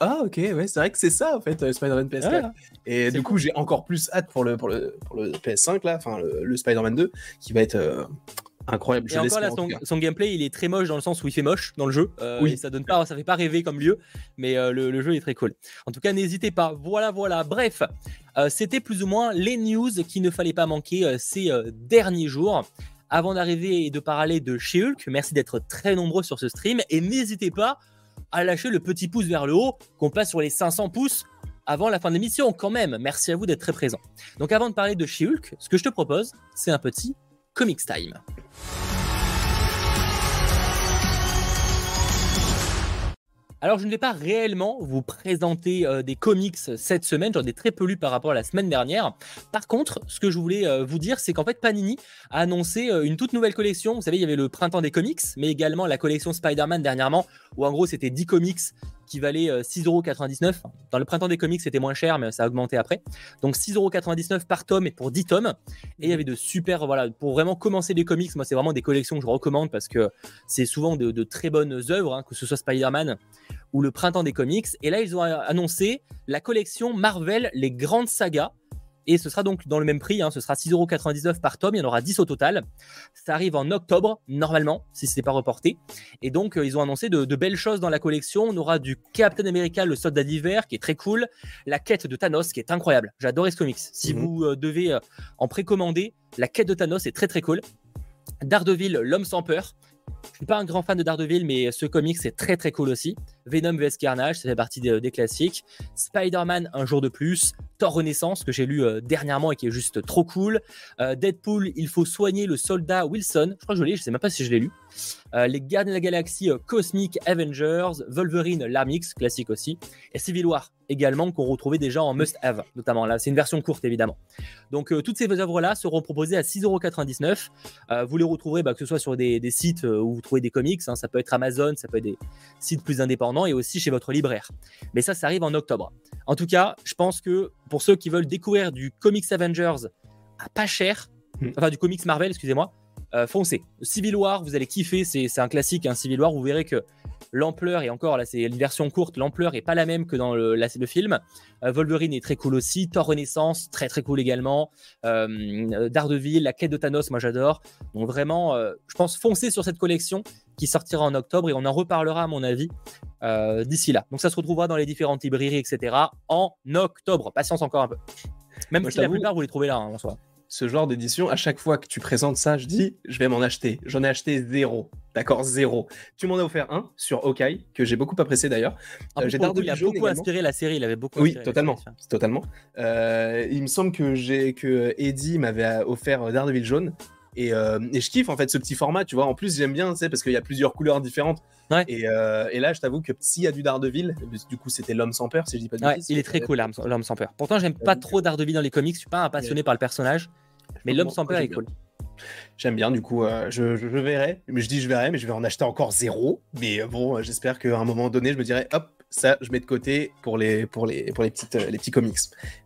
ah ok ouais c'est vrai que c'est ça en fait euh, Spider-Man PS4 et du coup j'ai encore plus hâte pour le pour le, pour le PS5 là enfin le, Spider-Man 2 qui va être euh, incroyable. Et encore là, son, gameplay, il est très moche dans le sens où il fait moche dans le jeu. Euh, oui. ça donne pas, ça fait pas rêver comme lieu, mais euh, le, jeu est très cool. En tout cas, n'hésitez pas. Voilà, voilà. Bref, c'était plus ou moins les news qu'il ne fallait pas manquer ces derniers jours. Avant d'arriver et de parler de chez Hulk, merci d'être très nombreux sur ce stream et n'hésitez pas à lâcher le petit pouce vers le haut, qu'on passe sur les 500 pouces avant la fin de l'émission quand même. Merci à vous d'être très présents. Donc avant de parler de chez Hulk, ce que je te propose, c'est un petit Comics Time. Alors, je ne vais pas réellement vous présenter euh, des comics cette semaine, j'en ai très peu lu par rapport à la semaine dernière. Par contre, ce que je voulais euh, vous dire, c'est qu'en fait, Panini a annoncé euh, une toute nouvelle collection. Vous savez, il y avait le printemps des comics, mais également la collection Spider-Man dernièrement, où en gros, c'était 10 comics qui valait 6,99€. Euh, Dans le printemps des comics, c'était moins cher, mais ça a augmenté après. Donc 6,99€ par tome et pour 10 tomes. Et il y avait de super, voilà, pour vraiment commencer les comics, moi c'est vraiment des collections que je recommande parce que c'est souvent de, très bonnes œuvres, hein, que ce soit Spider-Man ou le printemps des comics. Et là, ils ont annoncé la collection Marvel, les grandes sagas. Et ce sera donc dans le même prix, hein, ce sera 6,99€ par tome, il y en aura 10 au total. Ça arrive en octobre, normalement, si ce n'est pas reporté. Et donc, euh, ils ont annoncé de, belles choses dans la collection. On aura du Captain America, le soldat d'hiver, qui est très cool. La quête de Thanos, qui est incroyable. J'adore ce comics. Si mhm. vous euh, devez euh, en précommander, la quête de Thanos est très très cool. Daredevil, l'homme sans peur, je suis pas un grand fan de Daredevil, mais ce comic c'est très très cool aussi. Venom vs Carnage, ça fait partie des, classiques. Spider-Man, un jour de plus. Thor Renaissance, que j'ai lu euh, dernièrement et qui est juste trop cool. Euh, Deadpool, il faut soigner le soldat Wilson. Je crois que je l'ai, je sais même pas si je l'ai lu. Euh, les Gardiens de la Galaxie Cosmic Avengers. Wolverine, l'Armix, classique aussi. Et Civil War également, qu'on retrouvait déjà en must-have, notamment. Là, c'est une version courte évidemment. Donc, toutes ces œuvres-là seront proposées à 6,99€. vous les retrouverez, bah, que ce soit sur des, sites où vous trouvez des comics. Hein. ça peut être Amazon, ça peut être des sites plus indépendants et aussi chez votre libraire. Mais ça, ça arrive en octobre. En tout cas, je pense que pour ceux qui veulent découvrir du Comics Avengers à pas cher, hmm. enfin du Comics Marvel, excusez-moi, euh, foncez. Civil War, vous allez kiffer, c'est un classique, un hein, Civil War, vous verrez que l'ampleur, et encore là c'est une version courte, l'ampleur est pas la même que dans le, le film. Euh, Wolverine est très cool aussi, Thor Renaissance, très très cool également. Euh, Daredevil, la quête de Thanos, moi j'adore. Donc vraiment, euh, je pense foncer sur cette collection qui sortira en octobre et on en reparlera à mon avis d'ici là. Donc ça se retrouvera dans les différentes librairies, etc. en octobre. Patience encore un peu. Même si la plupart vous les trouvez là hein, en soi ce genre d'édition, à chaque fois que tu présentes ça, je dis, je vais m'en acheter. J'en ai acheté zéro. D'accord, zéro. Tu m'en as offert un sur Hawkeye, que j'ai beaucoup apprécié d'ailleurs. Ah, euh, il a beaucoup inspiré la série, il avait beaucoup Oui, totalement. totalement. Euh, il me semble que, j'ai, que Eddie m'avait offert Daredevil jaune. Et, euh, et, je kiffe en fait ce petit format, tu vois. En plus, j'aime bien, tu sais, parce qu'il y a plusieurs couleurs différentes. Et, euh, et, là, je t'avoue que s'il y a du Daredevil, du coup, c'était l'homme sans peur, si je dis pas de ouais, Il est très cool, l'homme sans peur. Pourtant, j'aime pas trop Daredevil dans les comics. Je suis pas un passionné par le personnage, mais l'homme sans peur est cool. J'aime bien, du coup, euh, je, je, verrai. Mais je dis je verrai, mais je vais en acheter encore zéro. Mais bon, j'espère qu'à un moment donné, je me dirai, hop, ça, je mets de côté pour les, pour les, pour les, petites, les petits comics.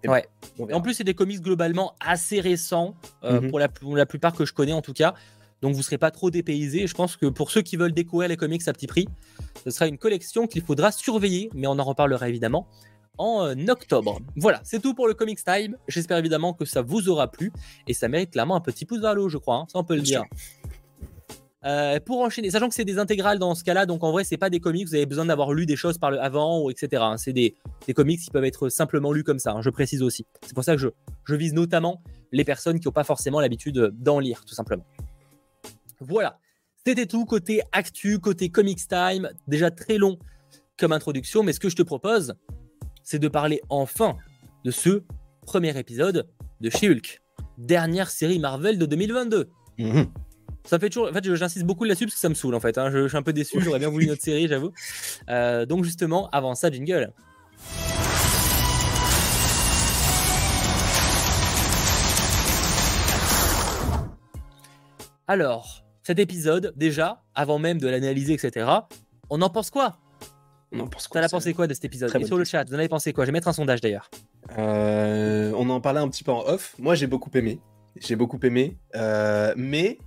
ouais. en plus, c'est des comics globalement assez récents, mhm. pour, la, pour la plupart que je connais en tout cas donc vous ne serez pas trop dépaysé. Je pense que pour ceux qui veulent découvrir les comics à petit prix, ce sera une collection qu'il faudra surveiller, mais on en reparlera évidemment en euh, octobre. Voilà, c'est tout pour le Comics Time. J'espère évidemment que ça vous aura plu et ça mérite clairement un petit pouce vers le haut, je crois, hein. ça on peut le dire. Euh, pour enchaîner, sachant que c'est des intégrales dans ce cas-là, donc en vrai, c'est pas des comics, vous avez besoin d'avoir lu des choses par le avant ou etc. Hein. C'est des, comics qui peuvent être simplement lus comme ça, hein, je précise aussi. C'est pour ça que je, je vise notamment les personnes qui n'ont pas forcément l'habitude d'en lire, tout simplement. Voilà, c'était tout côté actu, côté Comics Time, déjà très long comme introduction, mais ce que je te propose, c'est de parler enfin de ce premier épisode de She-Hulk, dernière série Marvel de 2022. Mhm. Ça fait toujours. En fait, j'insiste beaucoup là-dessus parce que ça me saoule en fait. Hein. Je, suis un peu déçu, j'aurais bien voulu une autre série, j'avoue. Euh, donc, justement, avant ça, jingle. Alors, cet épisode, déjà, avant même de l'analyser, etc., on en pense quoi? On en pense quoi T'en pensé quoi de cet épisode? Et sur le chat, vous en avez pensé quoi? Je vais mettre un sondage d'ailleurs. Euh, on en parlait un petit peu en off. Moi, j'ai beaucoup aimé. J'ai beaucoup aimé. Euh, mais,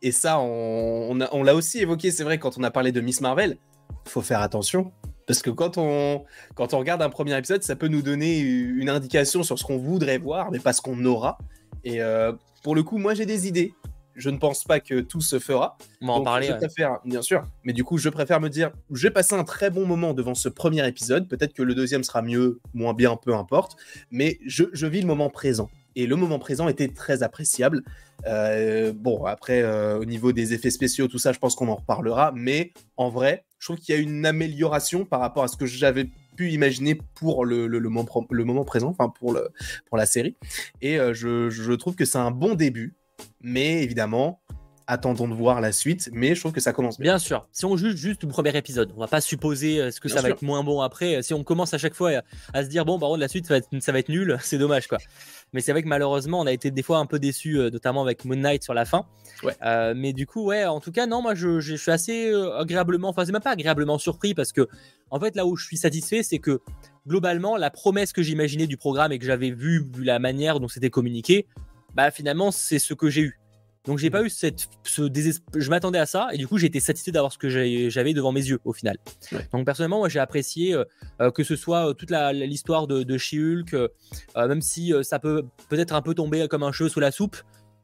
et ça, on, on l'a aussi évoqué, c'est vrai, quand on a parlé de Miss Marvel, faut faire attention. Parce que quand on, quand on regarde un premier épisode, ça peut nous donner une indication sur ce qu'on voudrait voir, mais pas ce qu'on aura. Et euh, pour le coup, moi, j'ai des idées je ne pense pas que tout se fera. On va en parler. Je préfère, bien sûr, mais du coup, je préfère me dire, j'ai passé un très bon moment devant ce premier épisode. Peut-être que le deuxième sera mieux, moins bien, peu importe. Mais je, vis le moment présent. Et le moment présent était très appréciable. Euh, bon, après, euh, au niveau des effets spéciaux, tout ça, je pense qu'on en reparlera. Mais en vrai, je trouve qu'il y a une amélioration par rapport à ce que j'avais pu imaginer pour le, le, le, moment, présent, enfin pour, le, pour la série. Et euh, je, je, trouve que c'est un bon début. Mais évidemment, attendons de voir la suite, mais je trouve que ça commence bien. Bien sûr, si on juge juste le premier épisode, on va pas supposer euh, ce que ça va être moins bon après. Si on commence à chaque fois à, se dire, bon, par contre, la suite, ça va être, ça va être nul, c'est dommage, quoi. Mais c'est vrai que malheureusement, on a été des fois un peu déçus, euh, notamment avec Moon Knight sur la fin. Euh, mais du coup, ouais, en tout cas, non, moi, je, je suis assez agréablement, enfin, c'est même pas agréablement surpris parce que, en fait, là où je suis satisfait, c'est que globalement, la promesse que j'imaginais du programme et que j'avais vu, vu la manière dont c'était communiqué, bah finalement c'est ce que j'ai eu. Donc j'ai pas eu cette, ce désespoir. Je m'attendais à ça et du coup j'ai été satisfait d'avoir ce que j'avais devant mes yeux au final. Donc personnellement, moi j'ai apprécié euh, euh, que ce soit euh, toute l'histoire de, de She-Hulk, même si ça peut peut-être un peu tomber comme un cheveu sous la soupe.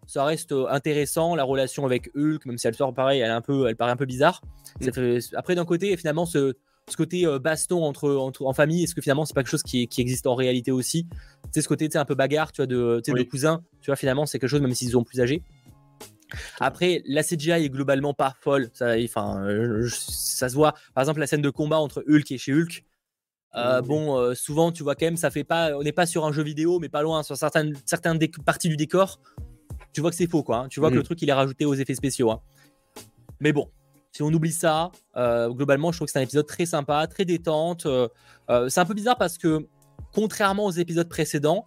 Ça reste intéressant, la relation avec Hulk, même si elle sort pareil, elle, est un peu, elle paraît un peu bizarre. Mm. après d'un côté, finalement, ce, ce côté baston entre, entre, en famille, est-ce que finalement c'est pas quelque chose qui, qui existe en réalité aussi? Tu sais, ce côté un peu bagarre, tu vois, de, de cousins, tu vois, finalement c'est quelque chose, même s'ils sont plus âgés. Après, la CGI est globalement pas folle. Ça, enfin, euh, ça se voit. Par exemple, la scène de combat entre Hulk et chez Hulk. Euh, bon, euh, souvent, tu vois quand même, ça fait pas. On n'est pas sur un jeu vidéo, mais pas loin. Sur certaines, certaines parties du décor, tu vois que c'est faux, quoi. Hein. Tu vois que le truc, il est rajouté aux effets spéciaux. Hein. Mais bon, si on oublie ça, globalement, je trouve que c'est un épisode très sympa, très détente. c'est un peu bizarre parce que, contrairement aux épisodes précédents,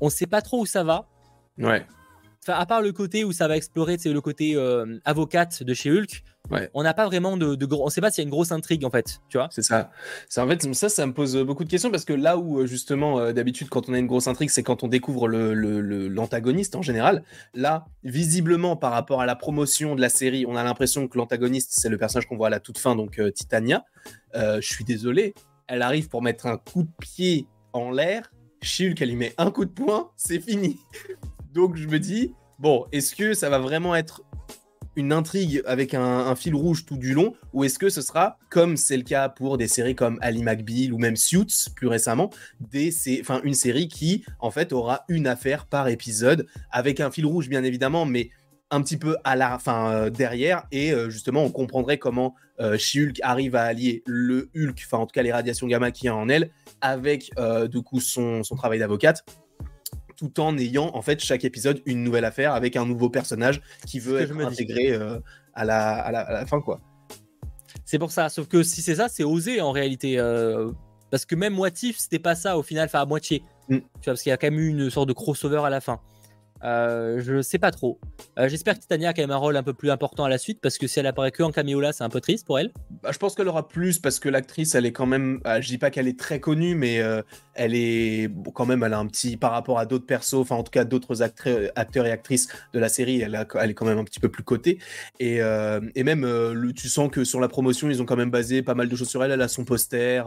on sait pas trop où ça va. Ouais à part le côté où ça va explorer, c'est le côté euh, avocate de chez Hulk. On n'a pas vraiment de, de on sait pas s'il y a une grosse intrigue en fait, tu vois. C'est ça. C'est en fait ça, ça me pose beaucoup de questions parce que là où euh, justement euh, d'habitude quand on a une grosse intrigue, c'est quand on découvre l'antagoniste le, en général. Là, visiblement par rapport à la promotion de la série, on a l'impression que l'antagoniste c'est le personnage qu'on voit à la toute fin, donc Titania. je suis désolé, elle arrive pour mettre un coup de pied en l'air. Hulk, elle lui met un coup de poing, c'est fini. Donc je me dis, bon, est-ce que ça va vraiment être une intrigue avec un, fil rouge tout du long, ou est-ce que ce sera, comme c'est le cas pour des séries comme Ali McBeal ou même Suits plus récemment, des, enfin, une série qui en fait aura une affaire par épisode, avec un fil rouge bien évidemment, mais un petit peu à la fin euh, derrière et euh, justement on comprendrait comment euh, She-Hulk arrive à allier le Hulk, enfin en tout cas les radiations gamma qu'il y a en elle, avec du coup son, son travail d'avocate tout en ayant en fait chaque épisode une nouvelle affaire avec un nouveau personnage qui veut être intégré euh, à, la, à, la, fin quoi. C'est pour ça, sauf que si c'est ça, c'est osé en réalité. Euh, parce que même Motif, c'était pas ça au final, enfin à moitié. Mm. Tu vois, parce qu'il y a quand même eu une sorte de crossover à la fin. Euh, je sais pas trop. Euh, j'espère que Titania a quand même un rôle un peu plus important à la suite parce que si elle apparaît que en caméo là, c'est un peu triste pour elle. Bah, je pense qu'elle aura plus parce que l'actrice, elle est quand même. Euh, je dis pas qu'elle est très connue, mais elle est quand même, elle a un petit par rapport à d'autres persos, enfin en tout cas d'autres acteurs et actrices de la série, elle, elle est quand même un petit peu plus cotée. Et, et même, tu sens que sur la promotion, ils ont quand même basé pas mal de choses sur elle. Elle a son poster,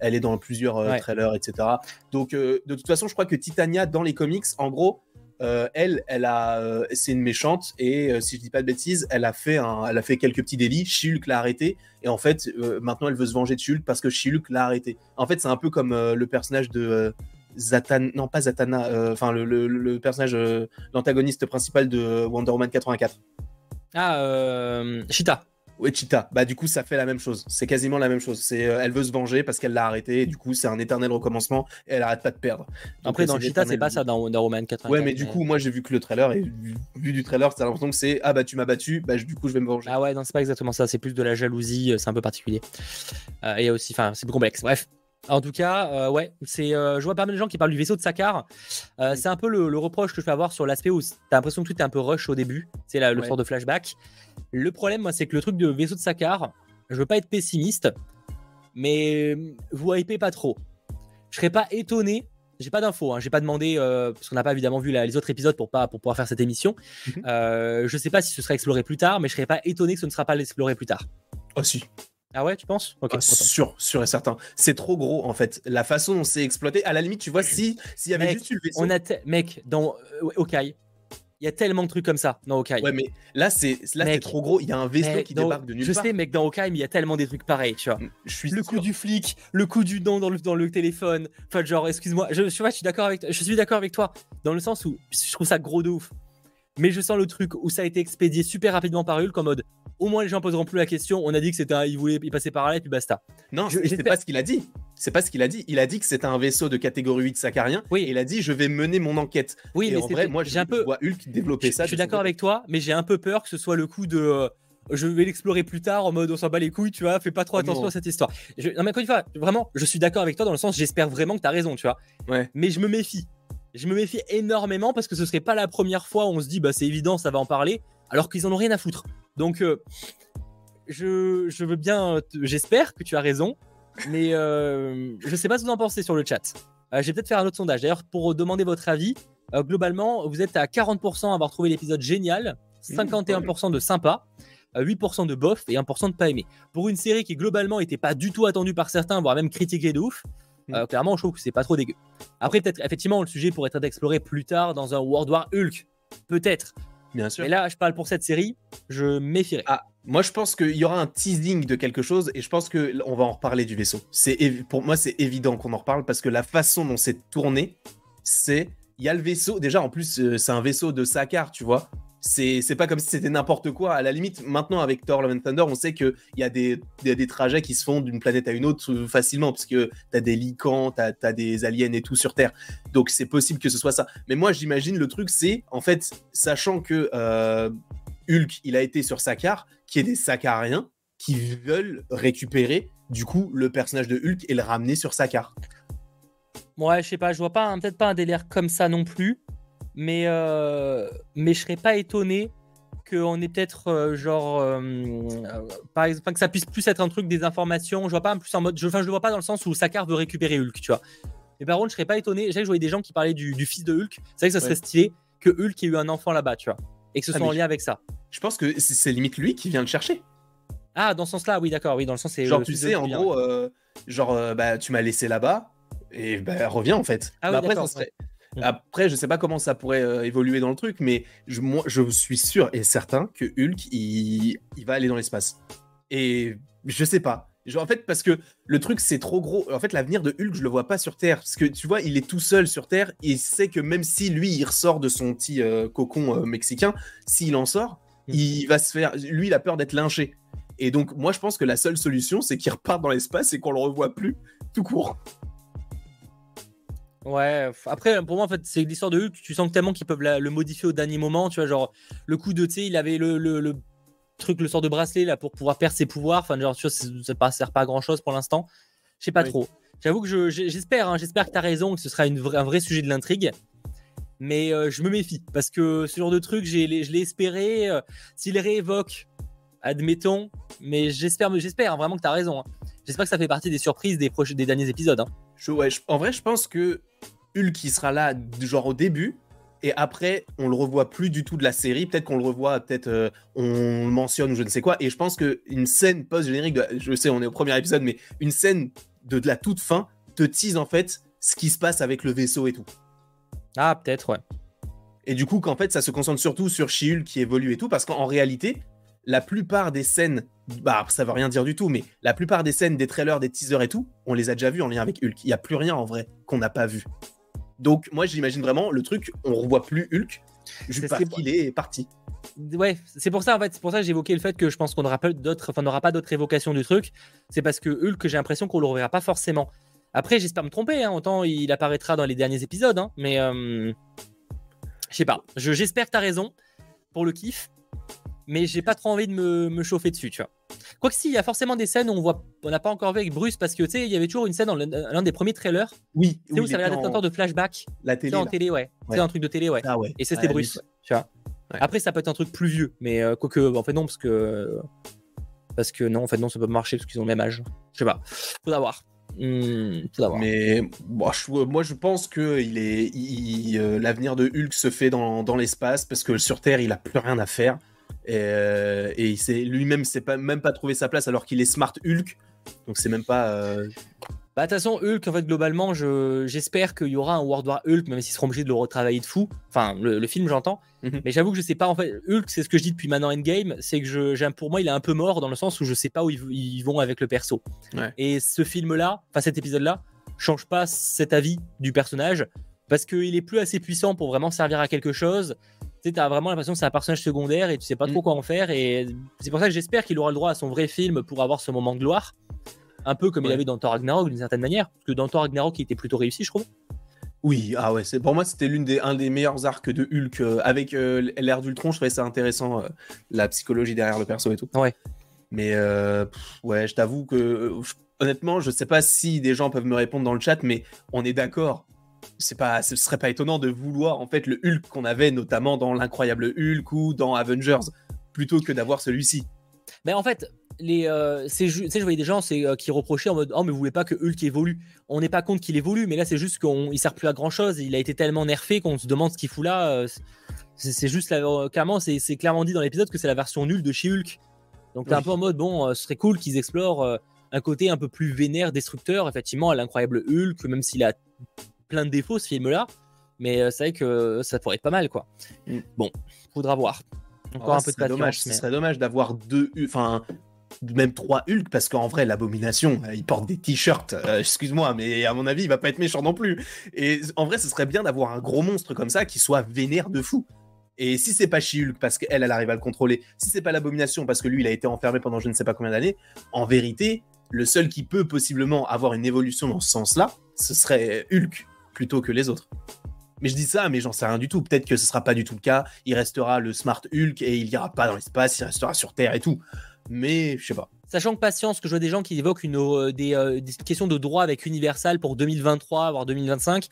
elle est dans plusieurs trailers, etc. Donc de toute façon, je crois que Titania dans les comics, en gros euh, elle, elle a, euh, c'est une méchante et euh, si je dis pas de bêtises, elle a fait elle a fait quelques petits délits. Shulk l'a arrêté et en fait, maintenant elle veut se venger de Shulk parce que Shulk l'a arrêté. En fait, c'est un peu comme le personnage de Zatanna, non pas Zatanna, enfin le, le, personnage, l'antagoniste principal de Wonder Woman 84. Ah, Cheetah. Cheetah. Bah, du coup, ça fait la même chose. C'est quasiment la même chose. C'est, euh, elle veut se venger parce qu'elle l'a arrêté. Et du coup, c'est un éternel recommencement et elle arrête pas de perdre. Après, dans Cheetah, c'est pas ça dans Wonder Woman 84. Ouais, mais du coup, moi, j'ai vu que le trailer et vu, du trailer, t'as l'impression que c'est ah bah tu m'as battu, bah du coup, je vais me venger. Ah ouais, non, c'est pas exactement ça. C'est plus de la jalousie. Euh, c'est un peu particulier. Euh, et aussi, enfin, c'est plus complexe. Bref. En tout cas, ouais, c'est, je vois pas mal de gens qui parlent du vaisseau de Sakar. c'est un peu le, reproche que je peux avoir sur l'aspect où t'as l'impression que tout est un peu rush au début. C'est le sort de flashback. Le problème, moi, c'est que le truc de vaisseau de Sakar, je veux pas être pessimiste, mais vous hypez pas trop. Je serais pas étonné. J'ai pas d'infos, hein, j'ai pas demandé euh, parce qu'on n'a pas évidemment vu les autres épisodes pour pas pour pouvoir faire cette émission. Mhm. Euh, je sais pas si ce sera exploré plus tard, mais je serais pas étonné que ce ne sera pas exploré plus tard. Oh si. Ah ouais, tu penses? Ok. Ah, sûr, sûr et certain. C'est trop gros en fait. La façon dont c'est exploité, à la limite, tu vois, si s'il y avait juste le vaisseau. On a mec dans euh, Okai, il y a tellement de trucs comme ça dans Hawkeye. Ouais, mais là, c'est là trop gros. Il y a un vaisseau qui débarque de nulle je part. Je sais, mec, dans Hawkeye, mais il y a tellement des trucs pareils, tu vois. Je suis le coup du flic, le coup du nom dans le, dans le téléphone. Enfin, genre, excuse-moi, je, je, je suis d'accord avec, je suis d'accord avec toi dans le sens où je trouve ça gros de ouf. Mais je sens le truc où ça a été expédié super rapidement par Hulk en mode au moins les gens poseront plus la question. On a dit que c'était un, il voulait y passer par là et puis basta. Non, c'est pas ce qu'il a dit. C'est pas ce qu'il a dit. Il a dit que c'était un vaisseau de catégorie 8 sacarien. Oui. Et il a dit je vais mener mon enquête. Oui, et mais en vrai, moi j'ai un peu vois Hulk développer ça. Je suis d'accord avec toi, mais j'ai un peu peur que ce soit le coup de je vais l'explorer plus tard en mode on s'en bat les couilles, tu vois, fais pas trop oh attention à cette histoire. non, mais encore une fois, vraiment, je suis d'accord avec toi dans le sens, j'espère vraiment que tu as raison, tu vois. Ouais. Mais je me méfie. Je me méfie énormément parce que ce serait pas la première fois où on se dit bah c'est évident, ça va en parler, alors qu'ils en ont rien à foutre. Donc euh, je, veux bien, j'espère que tu as raison, mais euh, je sais pas ce que vous en pensez sur le chat. Euh, je vais peut-être faire un autre sondage. D'ailleurs, pour demander votre avis, globalement, vous êtes à 40% à avoir trouvé l'épisode génial 51% de sympa, 8% de bof et 1% de pas aimé. Pour une série qui globalement était pas du tout attendue par certains, voire même critiquée de ouf, euh, clairement, je trouve que c'est pas trop dégueu. Après, peut-être, effectivement, le sujet pourrait être exploré plus tard dans un World War Hulk. Peut-être. Bien sûr. Mais là, je parle pour cette série, je méfierais. Ah, moi, je pense qu'il y aura un teasing de quelque chose et je pense que on va en reparler du vaisseau. C'est pour moi, c'est évident qu'on en reparle parce que la façon dont c'est tourné, c'est il y a le vaisseau. Déjà, en plus, euh, c'est un vaisseau de Sakar, tu vois c'est pas comme si c'était n'importe quoi. À la limite, maintenant avec Thor Love and Thunder, on sait qu'il y a des, trajets qui se font d'une planète à une autre facilement, parce que t'as des licans, t'as as des aliens et tout sur Terre. Donc c'est possible que ce soit ça. Mais moi, j'imagine le truc, c'est en fait, sachant que euh, Hulk, il a été sur Sakar, qui est des Sakariens qui veulent récupérer du coup le personnage de Hulk et le ramener sur Sakar. Ouais, je sais pas, je vois pas peut-être pas un délire comme ça non plus mais, euh, mais je serais pas étonné qu'on ait peut-être euh, genre euh, par exemple que ça puisse plus être un truc des informations. Je vois pas plus en mode je, enfin je le vois pas dans le sens où Sakar veut récupérer Hulk tu vois. Mais par contre je serais pas étonné. J'ai je voyais des gens qui parlaient du, fils de Hulk. C'est vrai que ça serait stylé que Hulk ait eu un enfant là-bas tu vois et que ce ah, soit en lien avec ça. je pense que c'est limite lui qui vient le chercher. Ah dans ce sens là oui d'accord oui dans le sens c'est genre tu sais en gros genre bah tu m'as laissé là-bas et bah reviens en fait. Ah, bah, après ça serait. Après, je sais pas comment ça pourrait euh, évoluer dans le truc, mais je, moi, je suis sûr et certain que Hulk, il, va aller dans l'espace. Et je sais pas. en fait, parce que le truc, c'est trop gros. En fait, l'avenir de Hulk, je le vois pas sur Terre. Parce que tu vois, il est tout seul sur Terre. Et il sait que même si lui, il ressort de son petit euh, cocon euh, mexicain, s'il en sort, mm. il va se faire. Lui, il a peur d'être lynché. Et donc, moi, je pense que la seule solution, c'est qu'il reparte dans l'espace et qu'on le revoit plus tout court. Ouais, après, pour moi, en fait, c'est l'histoire de Hulk. Tu sens tellement qu'ils peuvent le modifier au dernier moment. Tu vois, genre, le coup de, tu sais, il avait le, le, truc, le sort de bracelet là pour pouvoir perdre ses pouvoirs. Enfin, genre, tu vois, ça ne sert pas à grand chose pour l'instant. Je sais pas trop. J'avoue que j'espère, hein, j'espère que tu as raison, que ce sera une un vrai sujet de l'intrigue. Mais euh, je me méfie parce que ce genre de truc, je l'ai espéré. Euh, s'il réévoque, admettons, mais j'espère j'espère hein, vraiment que tu as raison. Hein. J'espère que ça fait partie des surprises des, des derniers épisodes. en vrai, je pense que Hulk qui sera là genre au début et après on le revoit plus du tout de la série peut-être qu'on le revoit peut-être euh, on le mentionne ou je ne sais quoi et je pense que une scène post générique je sais on est au premier épisode mais une scène de, la toute fin te tease en fait ce qui se passe avec le vaisseau et tout ah peut-être ouais et du coup qu'en fait ça se concentre surtout sur she qui évolue et tout parce qu'en réalité la plupart des scènes, bah ça veut rien dire du tout, mais la plupart des scènes, des trailers, des teasers et tout, on les a déjà vus en lien avec Hulk. Il n'y a plus rien en vrai qu'on n'a pas vu. Donc moi j'imagine vraiment le truc, on revoit plus Hulk, juste parce qu'il est parti. Ouais, c'est pour ça en fait, c'est pour ça que évoqué le fait que je pense qu'on n'aura pas d'autres, enfin n'aura pas d'autres évocations du truc. C'est parce que Hulk, j'ai l'impression qu'on le reverra pas forcément. Après, j'espère me tromper, hein, autant il apparaîtra dans les derniers épisodes, hein, mais euh, je sais pas. J'espère que tu as raison pour le kiff, mais j'ai pas trop envie de me, me chauffer dessus, tu vois. Quoique si, il y a forcément des scènes où on voit, on n'a pas encore vu avec Bruce parce que tu sais, il y avait toujours une scène dans l'un des premiers trailers. Oui. Sais où ça avait l'air d'être de flashback. La télé. en télé, ouais. C'est un truc de télé, ouais. Ah ouais. Et c'était Bruce, tu vois. Après, ça peut être un truc plus vieux, mais euh, quoique, en fait non, parce que parce que non, en fait non, ça peut marcher parce qu'ils ont le même âge. Je sais pas. Faut avoir. Hmm, mais bon, moi je pense que il est, euh, l'avenir de Hulk se fait dans, dans l'espace parce que sur Terre il a plus rien à faire. Euh, et, il lui-même sait pas, même pas trouvé sa place alors qu'il est Smart Hulk. Donc c'est même pas. Euh, bah, de toute façon, Hulk, en fait, globalement, j'espère qu'il y aura un World War Hulk, même s'ils seront obligés de le retravailler de fou. Enfin, le, film, j'entends. Mhm. Mais j'avoue que je sais pas, en fait, Hulk, c'est ce que je dis depuis maintenant Endgame, c'est que je, pour moi, il est un peu mort dans le sens où je sais pas où ils, vont avec le perso. Et ce film-là, enfin, cet épisode-là, change pas cet avis du personnage parce qu'il est plus assez puissant pour vraiment servir à quelque chose tu as vraiment l'impression que c'est un personnage secondaire et tu sais pas trop mm. quoi en faire. Et c'est pour ça que j'espère qu'il aura le droit à son vrai film pour avoir ce moment de gloire. Un peu comme il avait dans Thor Ragnarok d'une certaine manière. Parce que dans Thor Ragnarok, il était plutôt réussi, je trouve. Oui, ah ouais, c'est pour moi c'était l'une des un des meilleurs arcs de Hulk euh, avec euh, l'ère d'Ultron. Je trouvais ça intéressant euh, la psychologie derrière le perso et tout. Ouais. Mais ouais, je t'avoue que honnêtement, je sais pas si des gens peuvent me répondre dans le chat, mais on est d'accord c'est pas, ce serait pas étonnant de vouloir en fait le Hulk qu'on avait notamment dans l'incroyable Hulk ou dans Avengers plutôt que d'avoir celui-ci. Mais en fait, les, euh, tu sais, je voyais des gens c'est, euh, qui reprochaient en mode oh mais vous voulez pas que Hulk évolue. On n'est pas compte qu'il évolue, mais là c'est juste qu'il sert plus à grand chose. Il a été tellement nerfé qu'on se demande ce qu'il fout là. Euh, C'est juste, la, clairement, c'est clairement dit dans l'épisode que c'est la version nulle de chez Hulk. Donc t'es un peu en mode, bon, ce serait cool qu'ils explorent un côté un peu plus vénère, destructeur, effectivement, à l'incroyable Hulk, même s'il a plein de défauts, ce film-là. Mais c'est vrai que ça pourrait être pas mal, quoi. Mm. Bon, faudra voir. Encore un peu de patience. Dommage, Ce serait dommage d'avoir deux, enfin, même trois Hulk, parce qu'en vrai, l'abomination, il porte des t-shirts, excuse-moi, mais à mon avis, il va pas être méchant non plus. Et en vrai, ce serait bien d'avoir un gros monstre comme ça qui soit vénère de fou. Et si c'est pas She-Hulk parce qu'elle, elle arrive à le contrôler, si c'est pas l'abomination parce que lui, il a été enfermé pendant je ne sais pas combien d'années, en vérité, le seul qui peut possiblement avoir une évolution dans ce sens-là, ce serait Hulk plutôt que les autres. Mais je dis ça, mais j'en sais rien du tout. Peut-être que ce sera pas du tout le cas. Il restera le Smart Hulk et il ira pas dans l'espace, il restera sur Terre et tout. Mais je sais pas. Sachant que patience, que je vois des gens qui évoquent une, euh, euh, des, questions de droit avec Universal pour 2023, voire 2025,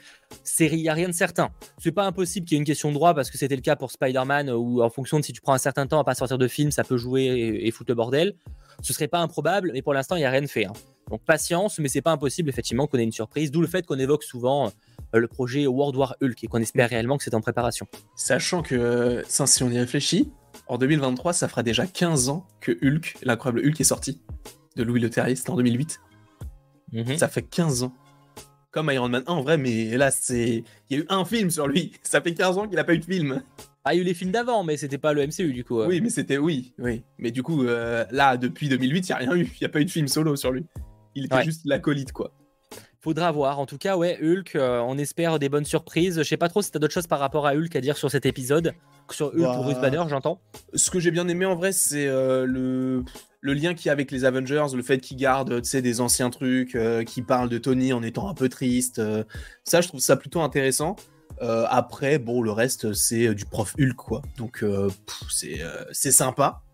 il n'y a rien de certain. C'est pas impossible qu'il y ait une question de droit parce que c'était le cas pour Spider-Man où en fonction de si tu prends un certain temps à pas sortir de film, ça peut jouer et, foutre le bordel. Ce serait pas improbable, mais pour l'instant, il n'y a rien de fait. Hein. Donc patience, mais c'est pas impossible effectivement qu'on ait une surprise, d'où le fait qu'on évoque souvent euh, le projet World War Hulk et qu'on espère réellement que c'est en préparation. Sachant que, si on y réfléchit, en 2023, ça fera déjà 15 ans que Hulk, l'incroyable Hulk, est sorti de Louis Leterrier, c'était en 2008. Mhm. Ça fait 15 ans. Comme Iron Man 1 en vrai, mais là, c'est. Il y a eu un film sur lui. Ça fait 15 ans qu'il n'a pas eu de film. Ah, il y a eu les films d'avant, mais c'était pas le MCU du coup. Oui, mais c'était. Oui, oui. Mais du coup, euh, là, depuis 2008, il n'y a rien eu. Il n'y a pas eu de film solo sur lui. Il était juste l'acolyte, quoi. Faudra voir. En tout cas, ouais, Hulk, euh, on espère des bonnes surprises. Je sais pas trop si t'as d'autres choses par rapport à Hulk à dire sur cet épisode. Sur Hulk ou Bruce Banner, j'entends. Ce que j'ai bien aimé en vrai, c'est euh, le, le lien qu'il y a avec les Avengers, le fait qu'ils gardent des anciens trucs, euh, qui parlent de Tony en étant un peu triste. ça, je trouve ça plutôt intéressant. après, bon, le reste, c'est du prof Hulk, quoi. Donc, c'est sympa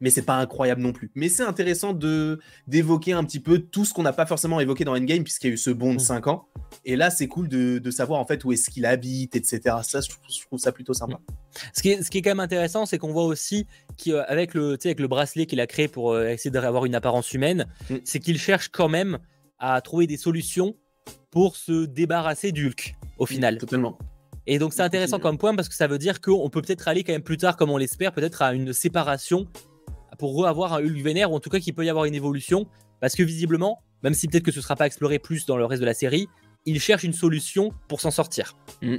mais c'est pas incroyable non plus. Mais c'est intéressant de d'évoquer un petit peu tout ce qu'on n'a pas forcément évoqué dans Endgame, puisqu'il y a eu ce bond de 5 mm. ans. Et là, c'est cool de, savoir en fait où est-ce qu'il habite, etc. Ça, je trouve, ça plutôt sympa. Mm. Ce qui est, ce qui est quand même intéressant, c'est qu'on voit aussi qu'avec le, avec le bracelet qu'il a créé pour euh, essayer d'avoir une apparence humaine, mm. c'est qu'il cherche quand même à trouver des solutions pour se débarrasser du Hulk, au final. totalement. Et donc c'est intéressant comme point parce que ça veut dire qu'on peut peut-être aller quand même plus tard, comme on l'espère, peut-être à une séparation pour avoir un Hulk vénère, ou en tout cas qu'il peut y avoir une évolution. Parce que visiblement, même si peut-être que ce ne sera pas exploré plus dans le reste de la série, il cherche une solution pour s'en sortir. Mm.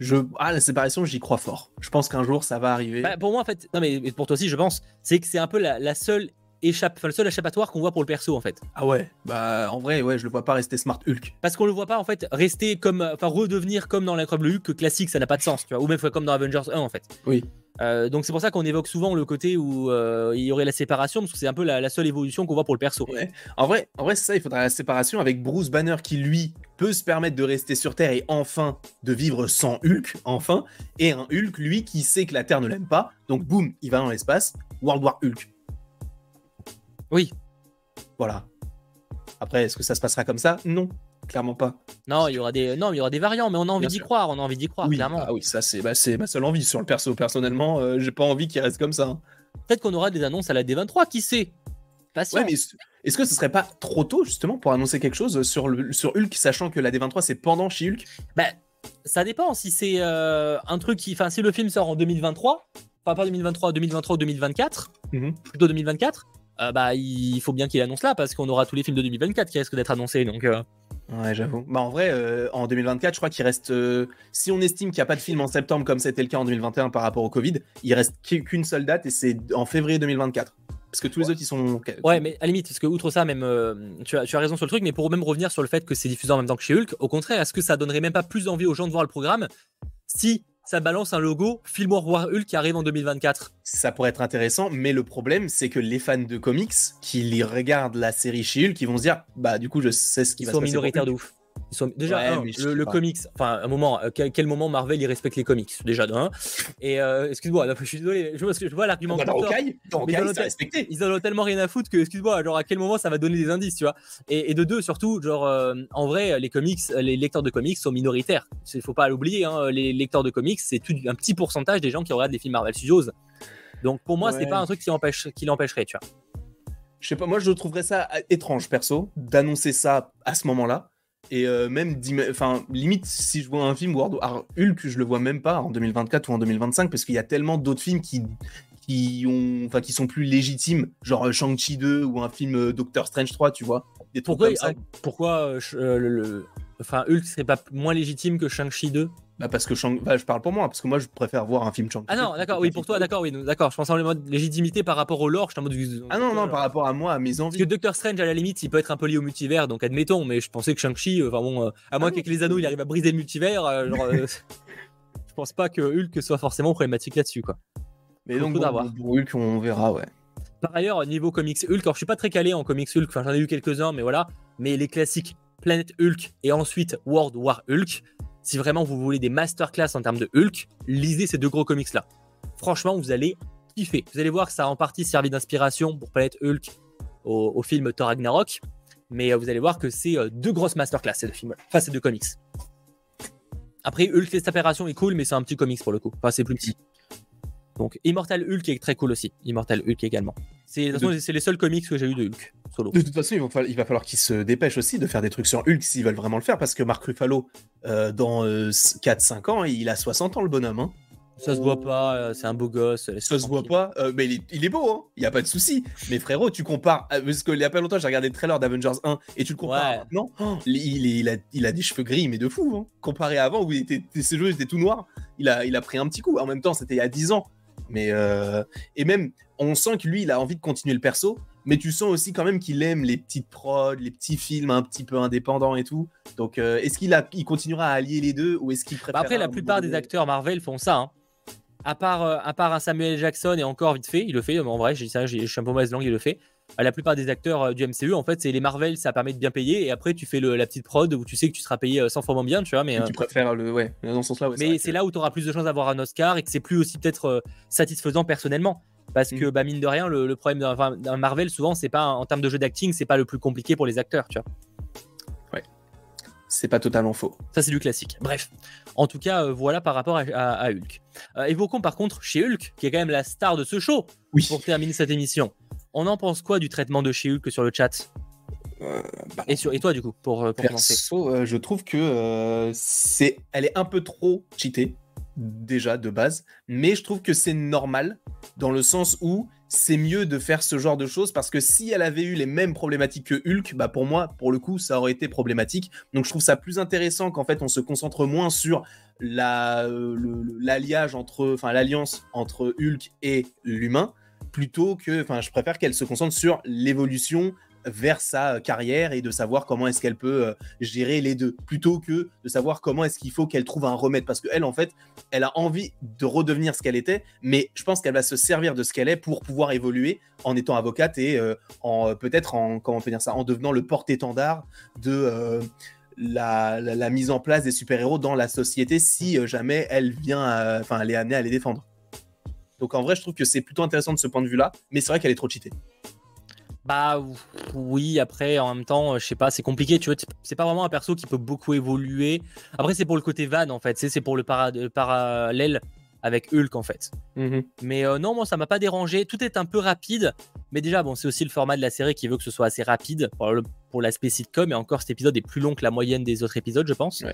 Je... Ah, la séparation, j'y crois fort. Je pense qu'un jour, ça va arriver. Bah, pour moi, en fait, non, mais pour toi aussi, je pense, c'est que c'est un peu la, seule échappe, enfin, le seul échappatoire qu'on voit pour le perso en fait. Ah ouais, bah en vrai, ouais, je le vois pas rester Smart Hulk. Parce qu'on le voit pas en fait rester comme, enfin redevenir comme dans l'incroyable Hulk classique, ça n'a pas de sens, tu vois, ou même comme dans Avengers 1 en fait. Oui. Euh, donc c'est pour ça qu'on évoque souvent le côté où euh, il y aurait la séparation, parce que c'est un peu la, seule évolution qu'on voit pour le perso. En vrai, en vrai c'est ça, il faudra la séparation avec Bruce Banner qui lui peut se permettre de rester sur Terre et enfin de vivre sans Hulk, enfin, et un Hulk lui qui sait que la Terre ne l'aime pas, donc boum, il va dans l'espace, World War Hulk. Oui. Voilà. Après, est-ce que ça se passera comme ça? Non clairement pas. Non, il y aura des, non, il y aura des variants, mais on a envie d'y croire, on a envie d'y croire, clairement. Ah oui, ça c'est, bah, c'est ma seule envie sur le perso. Personnellement, euh, j'ai pas envie qu'il reste comme ça. Hein. Peut-être qu'on aura des annonces à la D23, qui sait? Ouais, mais est-ce que ce serait pas trop tôt justement pour annoncer quelque chose sur, le, sur Hulk, sachant que la D23 c'est pendant chez Hulk? Bah, ça dépend si c'est euh, un truc qui, enfin, si le film sort en 2023, enfin pas 2023, 2023 ou 2024, mhm. plutôt 2024. Euh, bah, il faut bien qu'il annonce là parce qu'on aura tous les films de 2024 qui risquent d'être annoncés. Donc, Ouais, j'avoue. Bah, en vrai, euh, en 2024, je crois qu'il reste. Euh, si on estime qu'il n'y a pas de film en septembre comme c'était le cas en 2021 par rapport au Covid, il reste qu'une seule date et c'est en février 2024. Parce que tous les autres, ils sont. Ouais, mais à la limite, parce que outre ça, même. Euh, tu, as, tu, as, raison sur le truc, mais pour même revenir sur le fait que c'est diffusé en même temps que chez Hulk, au contraire, est-ce que ça donnerait même pas plus envie aux gens de voir le programme si ça balance un logo Film War Hulk qui arrive en 2024. Ça pourrait être intéressant, mais le problème, c'est que les fans de comics qui regardent la série chez Hulk, ils vont se dire, bah du coup, je sais ce qui va se passer. Ils sont minoritaires de ouf. Ils sont déjà le, comics. Enfin, un moment, euh, quel, moment Marvel il respecte les comics déjà d'un. Et euh, excuse-moi, je suis désolé, je, je vois l'argument. Dans Hawkeye, ils, en ont tellement rien à foutre que excuse-moi, genre à quel moment ça va donner des indices, tu vois. Et, de deux surtout, genre euh, en vrai, les comics, les lecteurs de comics sont minoritaires. Il faut pas l'oublier, hein, les lecteurs de comics, c'est un petit pourcentage des gens qui regardent les films Marvel Studios. Donc pour moi, c'est pas un truc qui empêche, qui l'empêcherait, tu vois. Je sais pas, moi je trouverais ça étrange perso d'annoncer ça à ce moment-là Et euh, même, enfin, limite, si je vois un film World War Hulk, je le vois même pas en 2024 ou en 2025 parce qu'il y a tellement d'autres films qui, qui, ont, enfin, qui sont plus légitimes, genre euh, Shang-Chi 2 ou un film euh, Doctor Strange 3, tu vois. Des pourquoi, comme ça. pourquoi le, enfin, Hulk serait pas moins légitime que Shang-Chi 2 bah parce que Shang... Bah, je parle pour moi, parce que moi je préfère voir un film Shang-Chi. Ah non, d'accord, oui, pour toi, d'accord, oui, d'accord. Je pense en mode légitimité par rapport au lore, je en mode. Ah non, non, par rapport à moi, à mes envies. Parce que Doctor Strange, à la limite, il peut être un peu lié au multivers, donc admettons, mais je pensais que Shang-Chi, enfin bon, à moins ah qu'avec les anneaux, il arrive à briser le multivers, genre. je pense pas que Hulk soit forcément problématique là-dessus, quoi. Mais donc, pour Hulk, on verra, ouais. Par ailleurs, niveau comics Hulk, alors je suis pas très calé en comics Hulk, enfin j'en ai eu quelques-uns, mais voilà. Mais les classiques Planet Hulk et ensuite World War Hulk, si vraiment vous voulez des masterclass en termes de Hulk, lisez ces deux gros comics là. Franchement, vous allez kiffer. Vous allez voir que ça a en partie servi d'inspiration pour Planet Hulk au, film Thor Ragnarok, mais euh, vous allez voir que c'est euh, deux grosses masterclass ces deux films, enfin ces deux comics. Après, Hulk les est cool, mais c'est un petit comics pour le coup. Enfin, c'est plus petit. Donc, Immortal Hulk est très cool aussi. Immortal Hulk également. C'est les seuls comics que j'ai eu de Hulk. Solo. De toute façon, il va falloir, qu'ils se dépêchent aussi de faire des trucs sur Hulk s'ils veulent vraiment le faire, parce que Mark Ruffalo, euh, dans 4-5 euh, ans, il a 60 ans le bonhomme. Hein. Ça se voit pas, euh, c'est un beau gosse. Ça se voit pas, mais il est, beau, hein. il y a pas de souci. Mais frérot, tu compares, parce qu'il y a pas longtemps, j'ai regardé le trailer d'Avengers 1 et tu le compares maintenant, oh, il, a, il, a, des cheveux gris, mais de fou. Hein. Comparé à avant où il était, ses cheveux étaient tout noirs, il a, il a pris un petit coup. En même temps, c'était il y a 10 ans. Mais euh, et même, on sent que lui, il a envie de continuer le perso, mais tu sens aussi quand même qu'il aime les petites prods, les petits films un petit peu indépendants et tout. Donc, euh, est-ce qu'il a, il continuera à allier les deux ou est-ce qu'il préfère bah Après, la plupart des acteurs Marvel font ça. Hein. À part, euh, à part un Samuel Jackson et encore vite fait, il le fait. En vrai, j'ai ça, je suis un peu mauvaise langue, il le fait. La plupart des acteurs du MCU, en fait, c'est les Marvel, ça permet de bien payer. Et après, tu fais la petite prod où tu sais que tu seras payé 100 fois moins bien, tu vois. Mais tu préfères le, ouais, dans ce sens-là. mais c'est là où tu auras plus de chances d'avoir un Oscar et que c'est plus aussi peut-être satisfaisant personnellement. Parce que, mm. bah, mine de rien, le, problème d'un Marvel, souvent, c'est pas en termes de jeu d'acting, c'est pas le plus compliqué pour les acteurs, tu vois. C'est pas totalement faux. Ça, c'est du classique. Bref. En tout cas, euh, voilà par rapport à, Hulk. Euh, évoquons par contre chez Hulk, qui est quand même la star de ce show, oui. pour terminer cette émission. On en pense quoi du traitement de chez Hulk sur le chat? Euh, bah, et, sur, et, toi, du coup, pour, pour Perso, je trouve que c'est, elle est un peu trop cheatée déjà de base, mais je trouve que c'est normal dans le sens où c'est mieux de faire ce genre de choses parce que si elle avait eu les mêmes problématiques que Hulk, bah pour moi, pour le coup, ça aurait été problématique. Donc je trouve ça plus intéressant qu'en fait on se concentre moins sur euh, l'alliage entre, enfin l'alliance entre Hulk et l'humain, plutôt que, enfin je préfère qu'elle se concentre sur l'évolution vers sa carrière et de savoir comment est-ce qu'elle peut euh, gérer les deux, plutôt que de savoir comment est-ce qu'il faut qu'elle trouve un remède. Parce qu'elle, en fait, elle a envie de redevenir ce qu'elle était, mais je pense qu'elle va se servir de ce qu'elle est pour pouvoir évoluer en étant avocate et euh, en peut-être en comment on dire ça, en devenant le porte-étendard de euh, la, mise en place des super-héros dans la société si jamais elle vient, enfin, elle est amenée à les défendre. Donc en vrai, je trouve que c'est plutôt intéressant de ce point de vue-là, mais c'est vrai qu'elle est trop cheatée. Bah oui, après en même temps, je sais pas, c'est compliqué, tu vois, c'est pas vraiment un perso qui peut beaucoup évoluer. Après c'est pour le côté van en fait, c'est pour le, parallèle avec Hulk en fait. Mmh mais euh, non, moi ça m'a pas dérangé. Tout est un peu rapide, mais déjà bon, c'est aussi le format de la série qui veut que ce soit assez rapide pour, l'aspect sitcom. Et encore cet épisode est plus long que la moyenne des autres épisodes, je pense.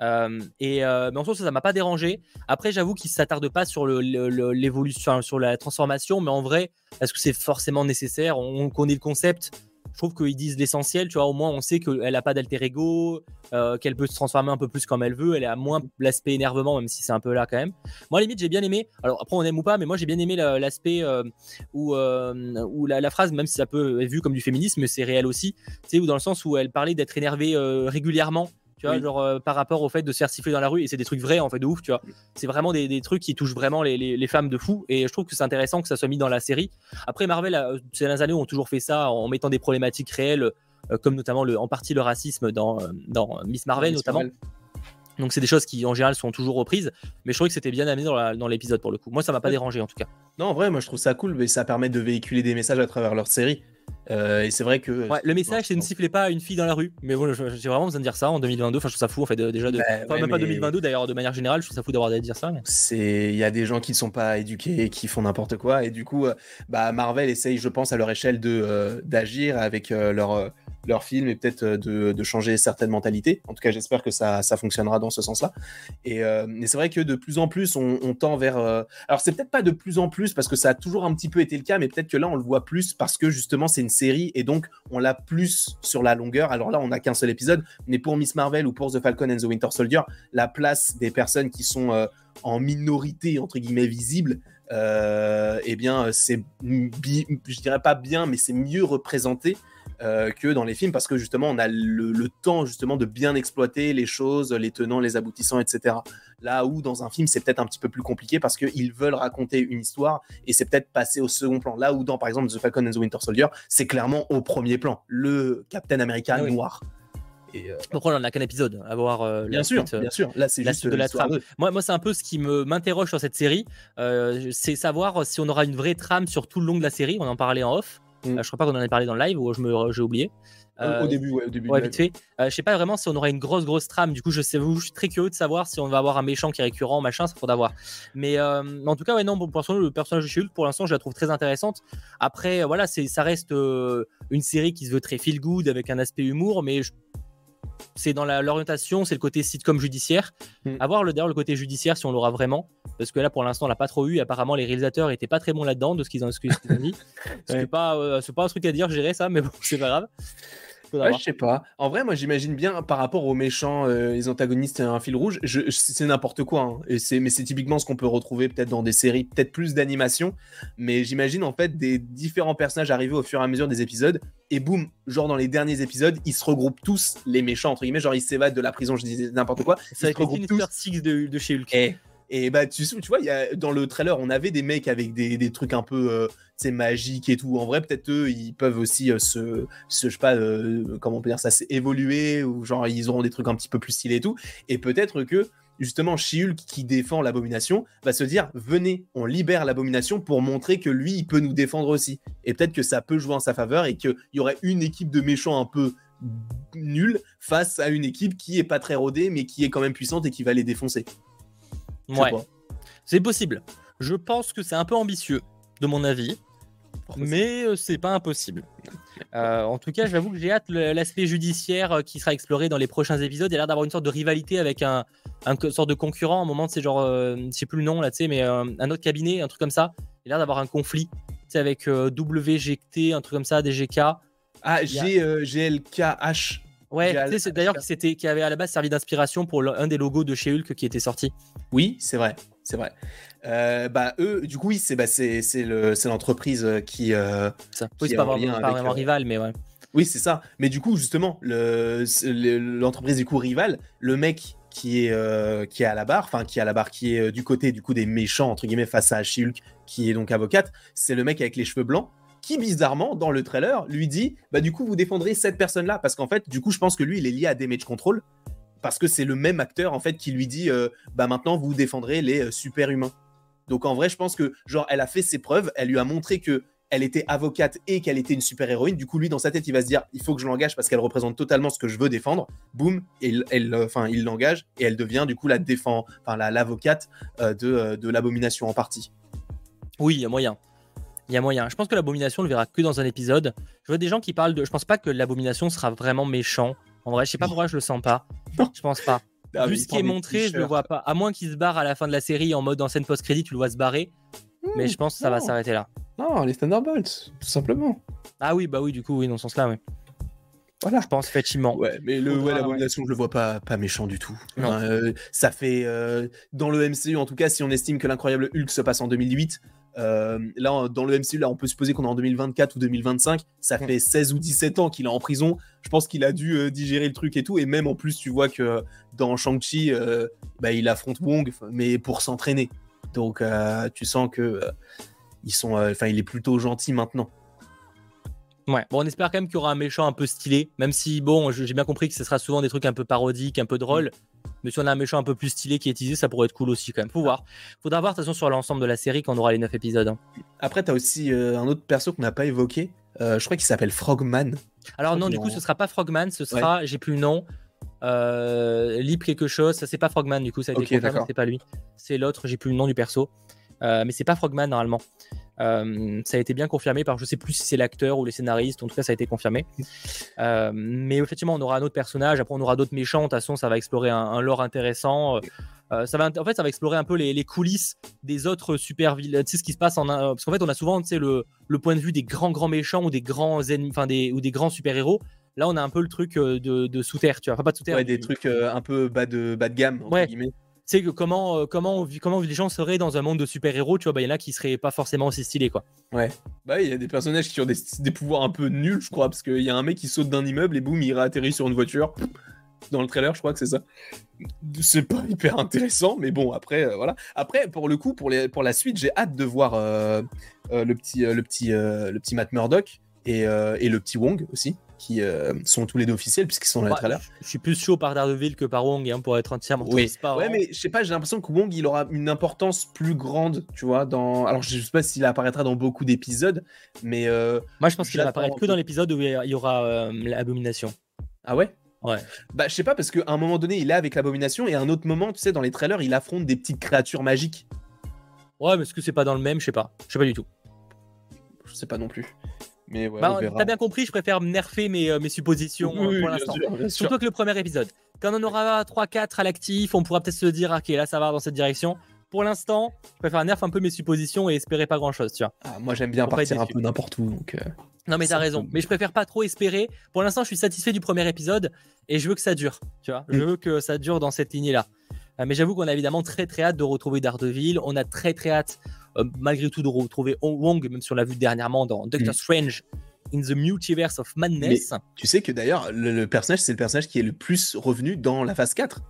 Euh, et euh, mais en soi ça m'a pas dérangé. Après j'avoue qu'il s'attarde pas sur l'évolution, sur la transformation, mais en vrai, est-ce que c'est forcément nécessaire? On connaît le concept je trouve qu'ils disent l'essentiel, tu vois, au moins on sait qu'elle n'a pas d'alter ego, euh, qu'elle peut se transformer un peu plus comme elle veut, elle a moins l'aspect énervement, même si c'est un peu là quand même. Moi, à limite, j'ai bien aimé, alors après on aime ou pas, mais moi j'ai bien aimé l'aspect euh, où, euh, où la, phrase, même si ça peut être vu comme du féminisme, c'est réel aussi, tu sais, ou dans le sens où elle parlait d'être énervée régulièrement tu vois, genre euh, par rapport au fait de se faire siffler dans la rue, et c'est des trucs vrais en fait de ouf, tu vois. C'est vraiment des, trucs qui touchent vraiment les, femmes de fou, et je trouve que c'est intéressant que ça soit mis dans la série. Après, Marvel, euh, ces dernières années, ont toujours fait ça en mettant des problématiques réelles, euh, comme notamment le, en partie le racisme dans, dans Miss Marvel notamment. Donc c'est des choses qui en général sont toujours reprises, mais je trouvais que c'était bien amené dans l'épisode pour le coup. Moi ça m'a pas dérangé en tout cas. Non en vrai moi je trouve ça cool, mais ça permet de véhiculer des messages à travers leur série. Euh, et c'est vrai que. le message, c'est ne sifflez pas à une fille dans la rue. Mais bon, j'ai vraiment besoin de dire ça en 2022. Enfin, je trouve ça fou, en fait, déjà. De... Bah, enfin, même pas 2022, d'ailleurs, de manière générale, je trouve ça fou d'avoir à dire ça. C'est, Il y a des gens qui ne sont pas éduqués, qui font n'importe quoi. Et du coup, euh, bah, Marvel essaye, je pense, à leur échelle de, euh, d'agir avec leur, leur film et peut-être de, changer certaines mentalités. En tout cas, j'espère que ça, ça fonctionnera dans ce sens-là. Et, c'est vrai que de plus en plus, on, tend vers. alors, c'est peut-être pas de plus en plus parce que ça a toujours un petit peu été le cas, mais peut-être que là, on le voit plus parce que justement, c'est une série et donc on l'a plus sur la longueur. Alors là, on n'a qu'un seul épisode, mais pour Miss Marvel ou pour The Falcon and the Winter Soldier, la place des personnes qui sont en minorité, entre guillemets, visible, euh, eh bien, c'est, je dirais pas bien, mais c'est mieux représenté euh, que dans les films parce que justement, on a le, temps justement de bien exploiter les choses, les tenants, les aboutissants, etc. Là où dans un film, c'est peut-être un petit peu plus compliqué parce qu'ils veulent raconter une histoire et c'est peut-être passé au second plan. Là où dans, par exemple, The Falcon and the Winter Soldier, c'est clairement au premier plan, le Captain America ah noir. Et, euh, on en a qu'un épisode à voir euh, bien sûr, euh, bien sûr. Là, c'est juste de la trame. Moi, moi c'est un peu ce qui me m'interroge sur cette série, c'est savoir si on aura une vraie trame sur tout le long de la série. On en parlait en off. Mm. je crois pas qu'on en ait parlé dans le live ou je me j'ai oublié. au début, ouais, au début. Ouais, vite fait. je sais pas vraiment si on aura une grosse, grosse trame. Du coup, je, sais, je suis très curieux de savoir si on va avoir un méchant qui est récurrent, machin, ça faudra voir. Mais en tout cas, ouais, non, pour le personnage de Shield, pour l'instant, je la trouve très intéressante. Après, voilà, c'est, ça reste une série qui se veut très feel good avec un aspect humour, mais je c'est dans l'orientation, c'est le côté sitcom judiciaire. Mm. A voir le, d'ailleurs le côté judiciaire si on l'aura vraiment, parce que là pour l'instant on l'a pas trop eu. Apparemment les réalisateurs étaient pas très bons là-dedans de ce qu'ils ont, ce dit. c'est pas, euh, pas un truc à dire, gérer ça, mais bon c'est pas grave. Ouais, je sais pas. En vrai, moi, j'imagine bien par rapport aux méchants, euh, les antagonistes, un fil rouge. c'est n'importe quoi. Hein. Et c'est, mais c'est typiquement ce qu'on peut retrouver peut-être dans des séries, peut-être plus d'animation. Mais j'imagine en fait des différents personnages arriver au fur et à mesure des épisodes. Et boum, genre dans les derniers épisodes, ils se regroupent tous les méchants entre guillemets. Genre ils s'évadent de la prison, je disais n'importe quoi. C'est avec tous. Six de, de chez Hulk. Et, et bah tu, tu vois, dans le trailer, on avait des mecs avec des, des trucs un peu euh, c'est magique et tout. En vrai, peut-être eux, ils peuvent aussi euh, se, se, je sais pas, euh, comment on peut dire ça, évoluer ou genre ils auront des trucs un petit peu plus stylés et tout. Et peut-être que justement she qui défend l'abomination va se dire venez, on libère l'abomination pour montrer que lui, il peut nous défendre aussi. Et peut-être que ça peut jouer en sa faveur et qu'il y aurait une équipe de méchants un peu nulle face à une équipe qui est pas très rodée mais qui est quand même puissante et qui va les défoncer. Ouais. C'est possible. Je pense que c'est un peu ambitieux, de mon avis mais euh, c'est pas impossible. Euh, en tout cas, j'avoue que j'ai hâte l'aspect judiciaire euh, qui sera exploré dans les prochains épisodes. Il a l'air d'avoir une sorte de rivalité avec un, un sorte de concurrent. À un moment, c'est genre, je sais plus le nom là, tu sais, mais un autre cabinet, un truc comme ça. Il a l'air d'avoir un conflit, tu avec WGT, un truc comme ça, DGK. Ah, GLKH. Ouais, c'est d'ailleurs qui, qui avait à la base servi d'inspiration pour un des logos de chez Hulk qui était sorti. Oui, c'est vrai, c'est vrai. Euh, bah eux, du coup, oui, c'est bah, c'est l'entreprise qui. Euh, ça. Oui, c'est pas, vraiment, rival, mais ouais. Oui, c'est ça. Mais du coup, justement, l'entreprise du coup rivale, le mec qui est euh, qui est à la barre, enfin qui est à la barre, qui est du côté du coup des méchants entre guillemets face à Shulk, qui est donc avocate, c'est le mec avec les cheveux blancs qui bizarrement dans le trailer lui dit bah du coup vous défendrez cette personne là parce qu'en fait du coup je pense que lui il est lié à Damage Control parce que c'est le même acteur en fait qui lui dit euh, bah maintenant vous défendrez les euh, super humains. Donc en vrai, je pense que genre elle a fait ses preuves, elle lui a montré que elle était avocate et qu'elle était une super héroïne. Du coup, lui dans sa tête, il va se dire il faut que je l'engage parce qu'elle représente totalement ce que je veux défendre. Boum, elle, euh, enfin il l'engage et elle devient du coup la défend, enfin l'avocate de, de l'abomination en partie. Oui, il y a moyen. Il y a moyen. Je pense que l'abomination ne le verra que dans un épisode. Je vois des gens qui parlent de. Je pense pas que l'abomination sera vraiment méchant. En vrai, je sais pas pourquoi je le sens pas. Je pense pas. Ah Vu ce qui est montré, je le vois pas. À moins qu'il se barre à la fin de la série en mode en scène post-crédit, tu le vois se barrer. mais je pense que ça va s'arrêter là. Non, les Thunderbolts, tout simplement. Ah oui, bah oui, du coup, oui, dans ce sens-là, oui. Voilà. Je pense effectivement. Ouais, mais le, ouais, l'abomination, je le vois pas, pas méchant du tout. Euh, ça fait. Euh, dans le MCU, en tout cas, si on estime que l'incroyable Hulk se passe en 2008, euh, là, dans le MCU, là, on peut supposer qu'on est en 2024 ou 2025. Ça fait 16 ou 17 ans qu'il est en prison. Je pense qu'il a dû euh, digérer le truc et tout. Et même en plus, tu vois que dans Shang-Chi, euh, bah, il affronte Wong, mais pour s'entraîner. Donc, tu sens que ils sont, enfin, il est plutôt gentil maintenant. Ouais, bon, on espère quand même qu'il y aura un méchant un peu stylé, même si, bon, j'ai bien compris que ce sera souvent des trucs un peu parodiques, un peu drôles. Mais si on a un méchant un peu plus stylé qui est utilisé, ça pourrait être cool aussi quand même. Faut voir. Faudra voir de toute façon sur l'ensemble de la série quand on aura les 9 épisodes. Hein. Après, t'as aussi euh, un autre perso qu'on n'a pas évoqué. Euh, je crois qu'il s'appelle Frogman. Alors non, du coup, ce sera pas Frogman, ce sera, j'ai plus le nom. Euh, Lip quelque chose, ça c'est pas Frogman du coup, ça a été c'est pas lui. C'est l'autre, j'ai plus le nom du perso. Mais c'est pas Frogman normalement. Euh, ça a été bien confirmé par je sais plus si c'est l'acteur ou les scénaristes, en tout cas ça a été confirmé. Euh, mais effectivement, on aura un autre personnage, après on aura d'autres méchants, de toute façon ça va explorer un, lore intéressant. Euh, ça va, en fait, ça va explorer un peu les, coulisses des autres super vilains. Tu sais ce qui se passe en parce qu'en fait, on a souvent le, le point de vue des grands grands méchants ou des grands ennemis, enfin des ou des grands super héros. Là, on a un peu le truc de, sous terre, tu vois, enfin pas de sous terre. Ouais, des trucs un peu bas de bas de gamme. Entre guillemets sais comment, euh, comment, comment les gens seraient dans un monde de super-héros, tu vois, bah, il y en a qui seraient pas forcément aussi stylés, quoi. Ouais. Bah, il y a des personnages qui ont des, pouvoirs un peu nuls, je crois, parce qu'il y a un mec qui saute d'un immeuble et boum, il réatterrit sur une voiture. Dans le trailer, je crois que c'est ça. C'est pas hyper intéressant, mais bon, après, euh, voilà. Après, pour le coup, pour, la suite, j'ai hâte de voir euh, le, petit, le, petit, le petit Matt Murdock et le petit Wong aussi qui euh, sont tous les deux officiels puisqu'ils sont dans les Je suis plus chaud par Daredevil que par Wong hein, pour être entièrement oui. Ouais, mais je sais pas, j'ai l'impression que Wong il aura une importance plus grande, tu vois. Dans alors je sais pas s'il apparaîtra dans beaucoup d'épisodes, mais euh, moi je pense qu'il va apparaître que dans l'épisode où il y aura euh, l'abomination. Ah ouais? Ouais. Bah je sais pas parce qu'à un moment donné il est avec l'abomination et à un autre moment, tu sais, dans les trailers il affronte des petites créatures magiques. Ouais, mais est-ce que c'est pas dans le même? Je sais pas. Je sais pas du tout. Je sais pas non plus. Mais ouais, bah, T'as bien compris, je préfère nerfer mes, euh, mes suppositions euh, pour l'instant. Surtout que le premier épisode. Quand on aura 3-4 à l'actif, on pourra peut-être se dire, ok, là ça va dans cette direction. Pour l'instant, je préfère nerf un peu mes suppositions et espérer pas grand chose, tu vois. Ah, moi j'aime bien partir un peu n'importe où. Donc, euh, non, mais t'as raison. Mais je préfère pas trop espérer. Pour l'instant, je suis satisfait du premier épisode et je veux que ça dure, tu vois. Je mm. veux que ça dure dans cette lignée-là. Mais j'avoue qu'on a évidemment très très hâte de retrouver Daredevil. On a très très hâte euh, malgré tout de retrouver Wong, même si on l'a vu dernièrement dans Doctor mm. Strange in the Multiverse of Madness. tu sais que d'ailleurs, le, personnage, c'est le personnage qui est le plus revenu dans la phase 4.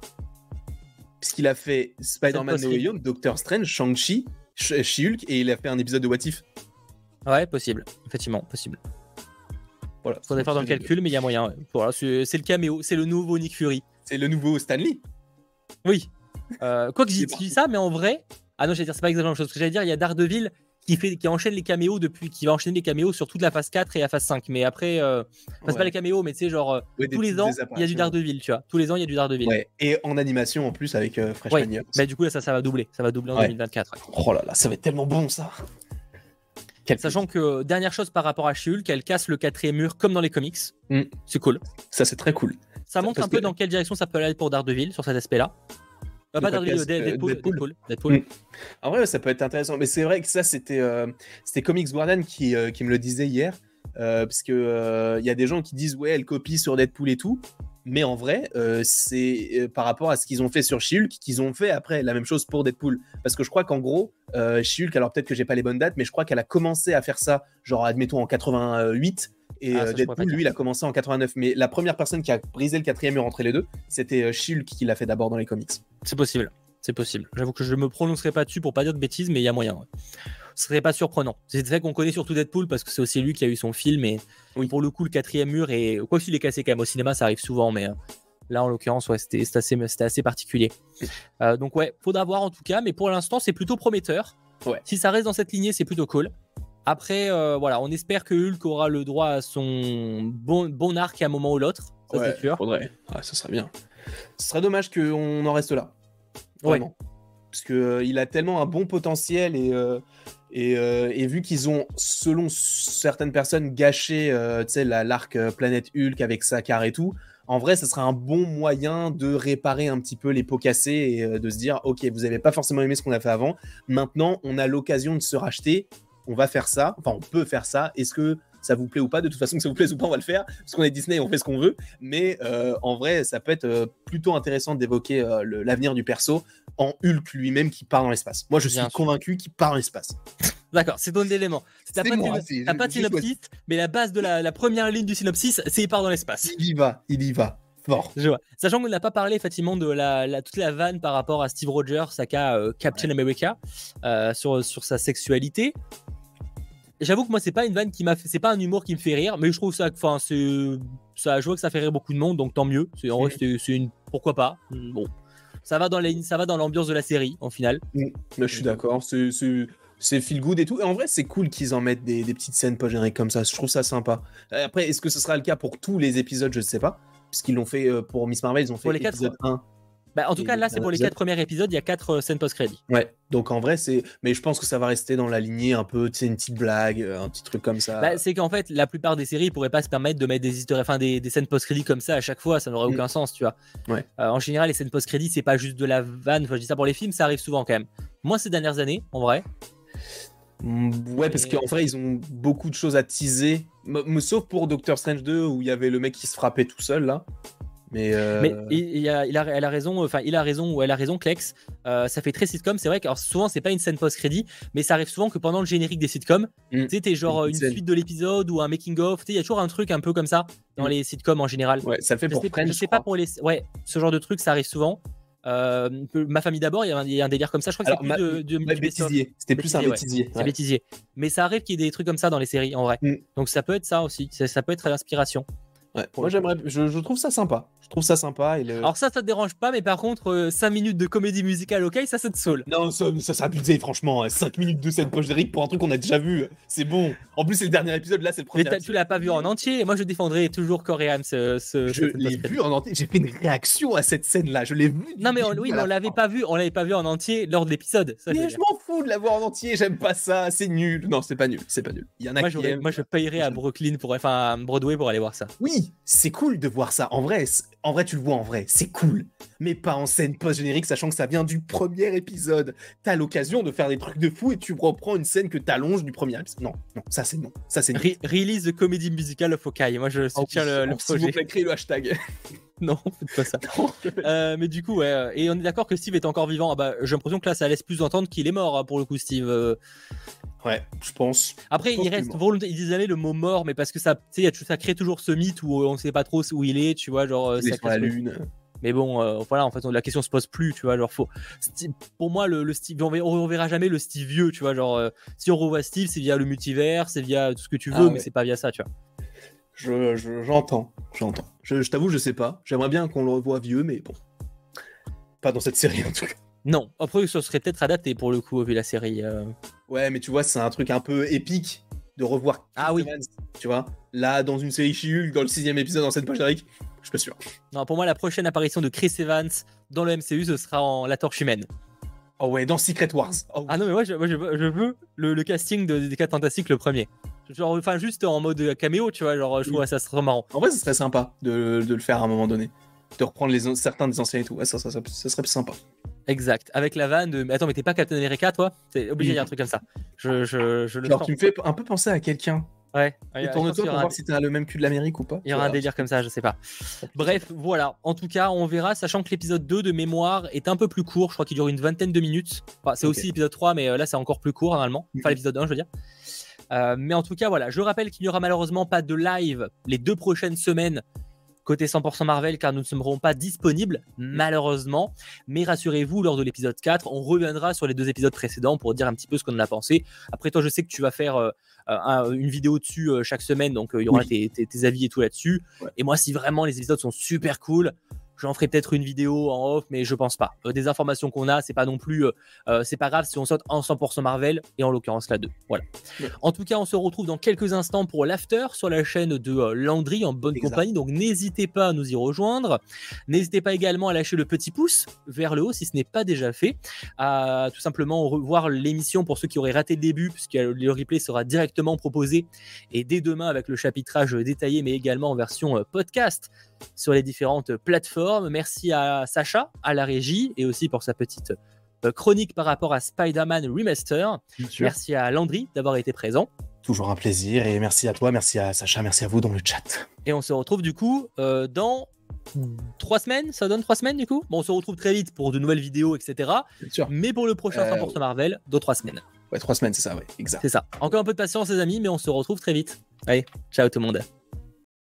Puisqu'il a fait Spider-Man No Way Home, Doctor Strange, Shang-Chi, She-Hulk et il a fait un épisode de What If. Ouais, possible. Effectivement, possible. Voilà. Faudrait faire dans le calcul, mais il y a moyen. Voilà, c'est le caméo, c'est le nouveau Nick Fury. C'est le nouveau Stanley. Oui. Euh, quoi que j'ai dit ça, mais en vrai, ah non, j'allais dire, c'est pas exactement la chose. Ce que j'allais dire, il y a Daredevil qui, fait, qui enchaîne les caméos depuis, qui va enchaîner les caméos sur toute la phase 4 et la phase 5. Mais après, euh, c'est pas les caméos, mais tu sais, genre, euh, tous les ans, il y a du Daredevil, tu vois. Tous les ans, il y a du Daredevil. Ouais. Et en animation en plus avec euh, Fresh ouais. Bah, du coup, ça, ça va doubler. Ça va doubler en 2024. Oh là là, ça va être tellement bon ça. Sachant que, dernière chose par rapport à Shulk, elle casse le quatrième mur comme dans les comics. Mm. C'est cool. Ça, c'est très cool. Ça montre un peu dans quelle direction ça peut aller pour Daredevil sur cet aspect-là. Ah, pas Daredevil, Deadpool. Deadpool. Deadpool. Mm. En vrai, ça peut être intéressant. Mais c'est vrai que ça, c'était euh, c'était Comics Guardian qui, euh, qui me le disait hier. Euh, parce que il y a des gens qui disent ouais, elle copie sur Deadpool et tout. Mais en vrai, c'est par rapport à ce qu'ils ont fait sur She-Hulk qu'ils ont fait après la même chose pour Deadpool. Parce que je crois qu'en gros, She-Hulk, alors peut-être que j'ai pas les bonnes dates, mais je crois qu'elle a commencé à faire ça, genre admettons en 88. Et ah, Deadpool, lui, il a commencé en 89. Mais la première personne qui a brisé le quatrième mur entre les deux, c'était She-Hulk qui l'a fait d'abord dans les comics. C'est possible. C'est possible. J'avoue que je me prononcerai pas dessus pour pas dire de bêtises, mais il y a moyen. Ce serait pas surprenant. C'est vrai qu'on connaît surtout Deadpool parce que c'est aussi lui qui a eu son film. Et pour le coup, le quatrième mur, et quoi qu'il est cassé quand même au cinéma, ça arrive souvent, mais euh, là en l'occurrence, ouais, c'était assez, assez, particulier. Euh, donc, ouais, faudra voir en tout cas, mais pour l'instant, c'est plutôt prometteur. Ouais. Si ça reste dans cette lignée, c'est plutôt cool. Après, euh, voilà, on espère que Hulk aura le droit à son bon, bon arc à un moment ou l'autre. Ça, ouais, c'est sûr. Faudrait. Ouais, ça serait bien. Ce serait dommage qu'on en reste là. Vraiment. Parce qu'il euh, il a tellement un bon potentiel et, euh, euh, et, vu qu'ils ont, selon certaines personnes, gâché l'arc Planète Hulk avec Sakar et tout, en vrai, ça serait un bon moyen de réparer un petit peu les pots cassés et de se dire, ok, vous n'avez pas forcément aimé ce qu'on a fait avant, maintenant on a l'occasion de se racheter, on va faire ça, enfin on peut faire ça, est-ce que ça vous plaît ou pas? De toute façon, que ça vous plaise ou pas, on va le faire, parce qu'on est Disney, on fait ce qu'on veut. Mais euh, en vrai, ça peut être euh, plutôt intéressant d'évoquer euh, l'avenir du perso en Hulk lui-même qui part dans l'espace. Moi, je suis convaincu qu'il part dans l'espace. D'accord, c'est ton élément. T'as pas, de, pas de synopsis, mais la base de la, première ligne du synopsis, c'est il part dans l'espace. Il y va, il y va. Fort. Je vois. Sachant qu'on n'a pas parlé effectivement de la, toute la vanne par rapport à Steve Rogers, Saka Captain America, sur, sur sa sexualité. J'avoue que moi, c'est pas une vanne qui m'a fait, c'est pas un humour qui me fait rire, mais je trouve ça, enfin, c'est, ça, je vois que ça fait rire beaucoup de monde, donc tant mieux. C'est, en vrai, c'est, une, pourquoi pas. Bon, ça va dans les, ça va dans l'ambiance de la série, en final. Mm. je suis d'accord. C'est, c'est, feel good et tout. Et en vrai, c'est cool qu'ils en mettent des, petites scènes post génériques comme ça. Je trouve ça sympa. Après, est-ce que ce sera le cas pour tous les épisodes? Je ne sais pas. Puisqu'ils l'ont fait euh, pour Miss Marvel, ils ont fait l'épisode 1. Bah, en tout cas, là, c'est pour les quatre premiers épisodes, il y a quatre euh, scènes post-crédit. Ouais, donc en vrai, c'est. Mais je pense que ça va rester dans la lignée un peu, tu sais, une petite blague, euh, un petit truc comme ça. Bah, c'est qu'en fait, la plupart des séries pourraient pas se permettre de mettre des histoires, enfin, des, des scènes post-crédit comme ça à chaque fois, ça n'aurait mm. aucun sens, tu vois. Ouais. Euh, en général, les scènes post-crédit, c'est pas juste de la vanne, enfin, je dis ça pour les films, ça arrive souvent quand même. Moi, ces dernières années, en vrai. Mm, ouais, parce qu'en vrai, ils ont beaucoup de choses à teaser. sauf pour Doctor Strange 2, où il y avait le mec qui se frappait tout seul, là. Mais, euh... Mais il, a, il, a, elle a raison, enfin il a raison ou elle a raison, Klex. Euh, ça fait très sitcom. C'est vrai que souvent c'est pas une scène post-crédit, mais ça arrive souvent que pendant le générique des sitcoms, mm. tu sais, t'es genre une, suite de l'épisode ou un making of. Tu sais, il y a toujours un truc un peu comme ça dans mm. les sitcoms en général. Ouais, ça le fait pour Friends. Je sais pas pour les. Ouais, ce genre de truc, ça arrive souvent. Euh, ma famille d'abord, il y, a un délire comme ça. Je crois que c'est plus de, de bêtisier. C'était plus un bêtisier. C'est bêtisier. Mais ça arrive qu'il y ait des trucs comme ça dans les séries en vrai. Mm. Donc ça peut être ça aussi. Ça, ça peut être l'inspiration. Ouais, moi j'aimerais, je, trouve ça sympa. Je trouve ça sympa. Et le... Alors ça, ça te dérange pas, mais par contre, 5 euh, minutes de comédie musicale, ok, ça, te saoule. Non, ça, ça s'est abusé, franchement. 5 hein. minutes de scène poche d'Eric pour un truc qu'on a déjà vu, c'est bon. En plus, c'est le dernier épisode, là, c'est le premier. Mais tu l'as pas vu en entier. Moi, je défendrai toujours Coréan. Ce, ce, je l'ai vu en entier. J'ai fait une réaction à cette scène-là. Je l'ai vu. Non, mais on, oui, on l'avait pas vu. On l'avait pas vu en entier lors de l'épisode. Mais je m'en fous de l'avoir en entier. J'aime pas ça. C'est nul. Non, c'est pas nul. C'est pas nul. Il y en a moi, qui moi, je payerais à Brooklyn pour, enfin, à Broadway pour aller voir ça. Oui, c'est cool de voir ça. En vrai, en vrai, tu le vois en vrai, c'est cool. Mais pas en scène post-générique, sachant que ça vient du premier épisode. T'as l'occasion de faire des trucs de fou et tu reprends une scène que t'allonges du premier épisode. Non, non, ça c'est non. Ça c'est Release the comedy musical of Hawkeye. Moi, je soutiens le, le projet. S'il vous le hashtag. non, faites pas ça. Euh, mais du coup, ouais. Et on est d'accord que Steve est encore vivant. Ah bah, j'ai l'impression que là, ça laisse plus entendre qu'il est mort hein, pour le coup, Steve. Ouais, je pense. Après, il reste volontaire. Ils disent le mot mort, mais parce que ça, ça crée toujours ce mythe où on sait pas trop où il est, tu vois, genre. Euh, ça sur la lune. Mais bon, euh, voilà, en fait, la question se pose plus, tu vois. Genre, faut. Pour moi, le, Steve, on, verra jamais le Steve vieux, tu vois. Genre, euh, si on revoit Steve, c'est via le multivers, c'est via tout ce que tu veux, ah mais c'est pas via ça, tu vois. J'entends, je, j'entends. Je, je t'avoue, je sais pas. J'aimerais bien qu'on le revoie vieux, mais bon. Pas dans cette série, en tout cas. Non, après, ça serait peut-être adapté pour le coup, vu la série. Ouais, mais tu vois, c'est un truc un peu épique de revoir. Ah oui. tu vois, là, dans une série She-Hulk, dans le sixième épisode, dans cette page d'Eric, je suis pas sûr. Non, pour moi, la prochaine apparition de Chris Evans dans le MCU, ce sera en La Torche Humaine. Oh ouais, dans Secret Wars. Oh. Ah non, mais moi, je, je, veux le, casting de, des 4 Fantastiques, le premier. Genre, enfin, juste en mode caméo, tu vois, genre, je trouve ça serait marrant. En vrai, ce serait sympa de, de, le faire à un moment donné. De reprendre les, certains des anciens et tout. Ouais, ça, ça, ça, ça serait sympa. Exact. Avec la vanne de. Attends, mais t'es pas Captain America, toi? C'est obligé d'y un truc comme ça. Je, je, je le Alors, tu me fais un peu penser à quelqu'un. Ouais. Tourne-toi pour voir si t'as le même cul de l'Amérique ou pas. Il y aura un délire comme ça, je sais pas. Bref, voilà. En tout cas, on verra, sachant que l'épisode 2 de mémoire est un peu plus court. Je crois qu'il dure une vingtaine de minutes. Enfin, c'est aussi l'épisode 3, mais euh, là, c'est encore plus court normalement. Enfin, l'épisode 1, je veux dire. Euh, mais en tout cas, voilà. Je rappelle qu'il n'y aura malheureusement pas de live les deux prochaines semaines côté 100% Marvel car nous ne serons pas disponibles malheureusement. Mais rassurez-vous, lors de l'épisode 4, on reviendra sur les deux épisodes précédents pour dire un petit peu ce qu'on en a pensé. Après toi, je sais que tu vas faire euh, une vidéo dessus euh, chaque semaine, donc euh, il y aura tes, avis et tout là-dessus. Et moi, si vraiment les épisodes sont super cool, J'en ferai peut-être une vidéo en off, mais je pense pas. Euh, des informations qu'on a, c'est pas non plus, euh, euh, c'est pas grave si on saute en 100% Marvel et en l'occurrence la 2. Voilà. En tout cas, on se retrouve dans quelques instants pour l'after sur la chaîne de Landry en bonne compagnie. Donc n'hésitez pas à nous y rejoindre. N'hésitez pas également à lâcher le petit pouce vers le haut si ce n'est pas déjà fait. À tout simplement revoir l'émission pour ceux qui auraient raté le début, puisque le replay sera directement proposé et dès demain avec le chapitrage détaillé, mais également en version podcast sur les différentes plateformes. Merci à Sacha, à la régie, et aussi pour sa petite euh, chronique par rapport à Spider-Man Remaster. Merci à Landry d'avoir été présent. Toujours un plaisir, et merci à toi, merci à Sacha, merci à vous dans le chat. Et on se retrouve du coup euh, dans trois semaines, ça donne trois semaines du coup? Bon, on se retrouve très vite pour de nouvelles vidéos, etc. Mais pour le prochain euh... 100% Marvel, dans trois semaines. Ouais, trois semaines, c'est ça, ouais, exact. C'est ça. Encore un peu de patience, les amis, mais on se retrouve très vite. Allez, ciao tout le monde.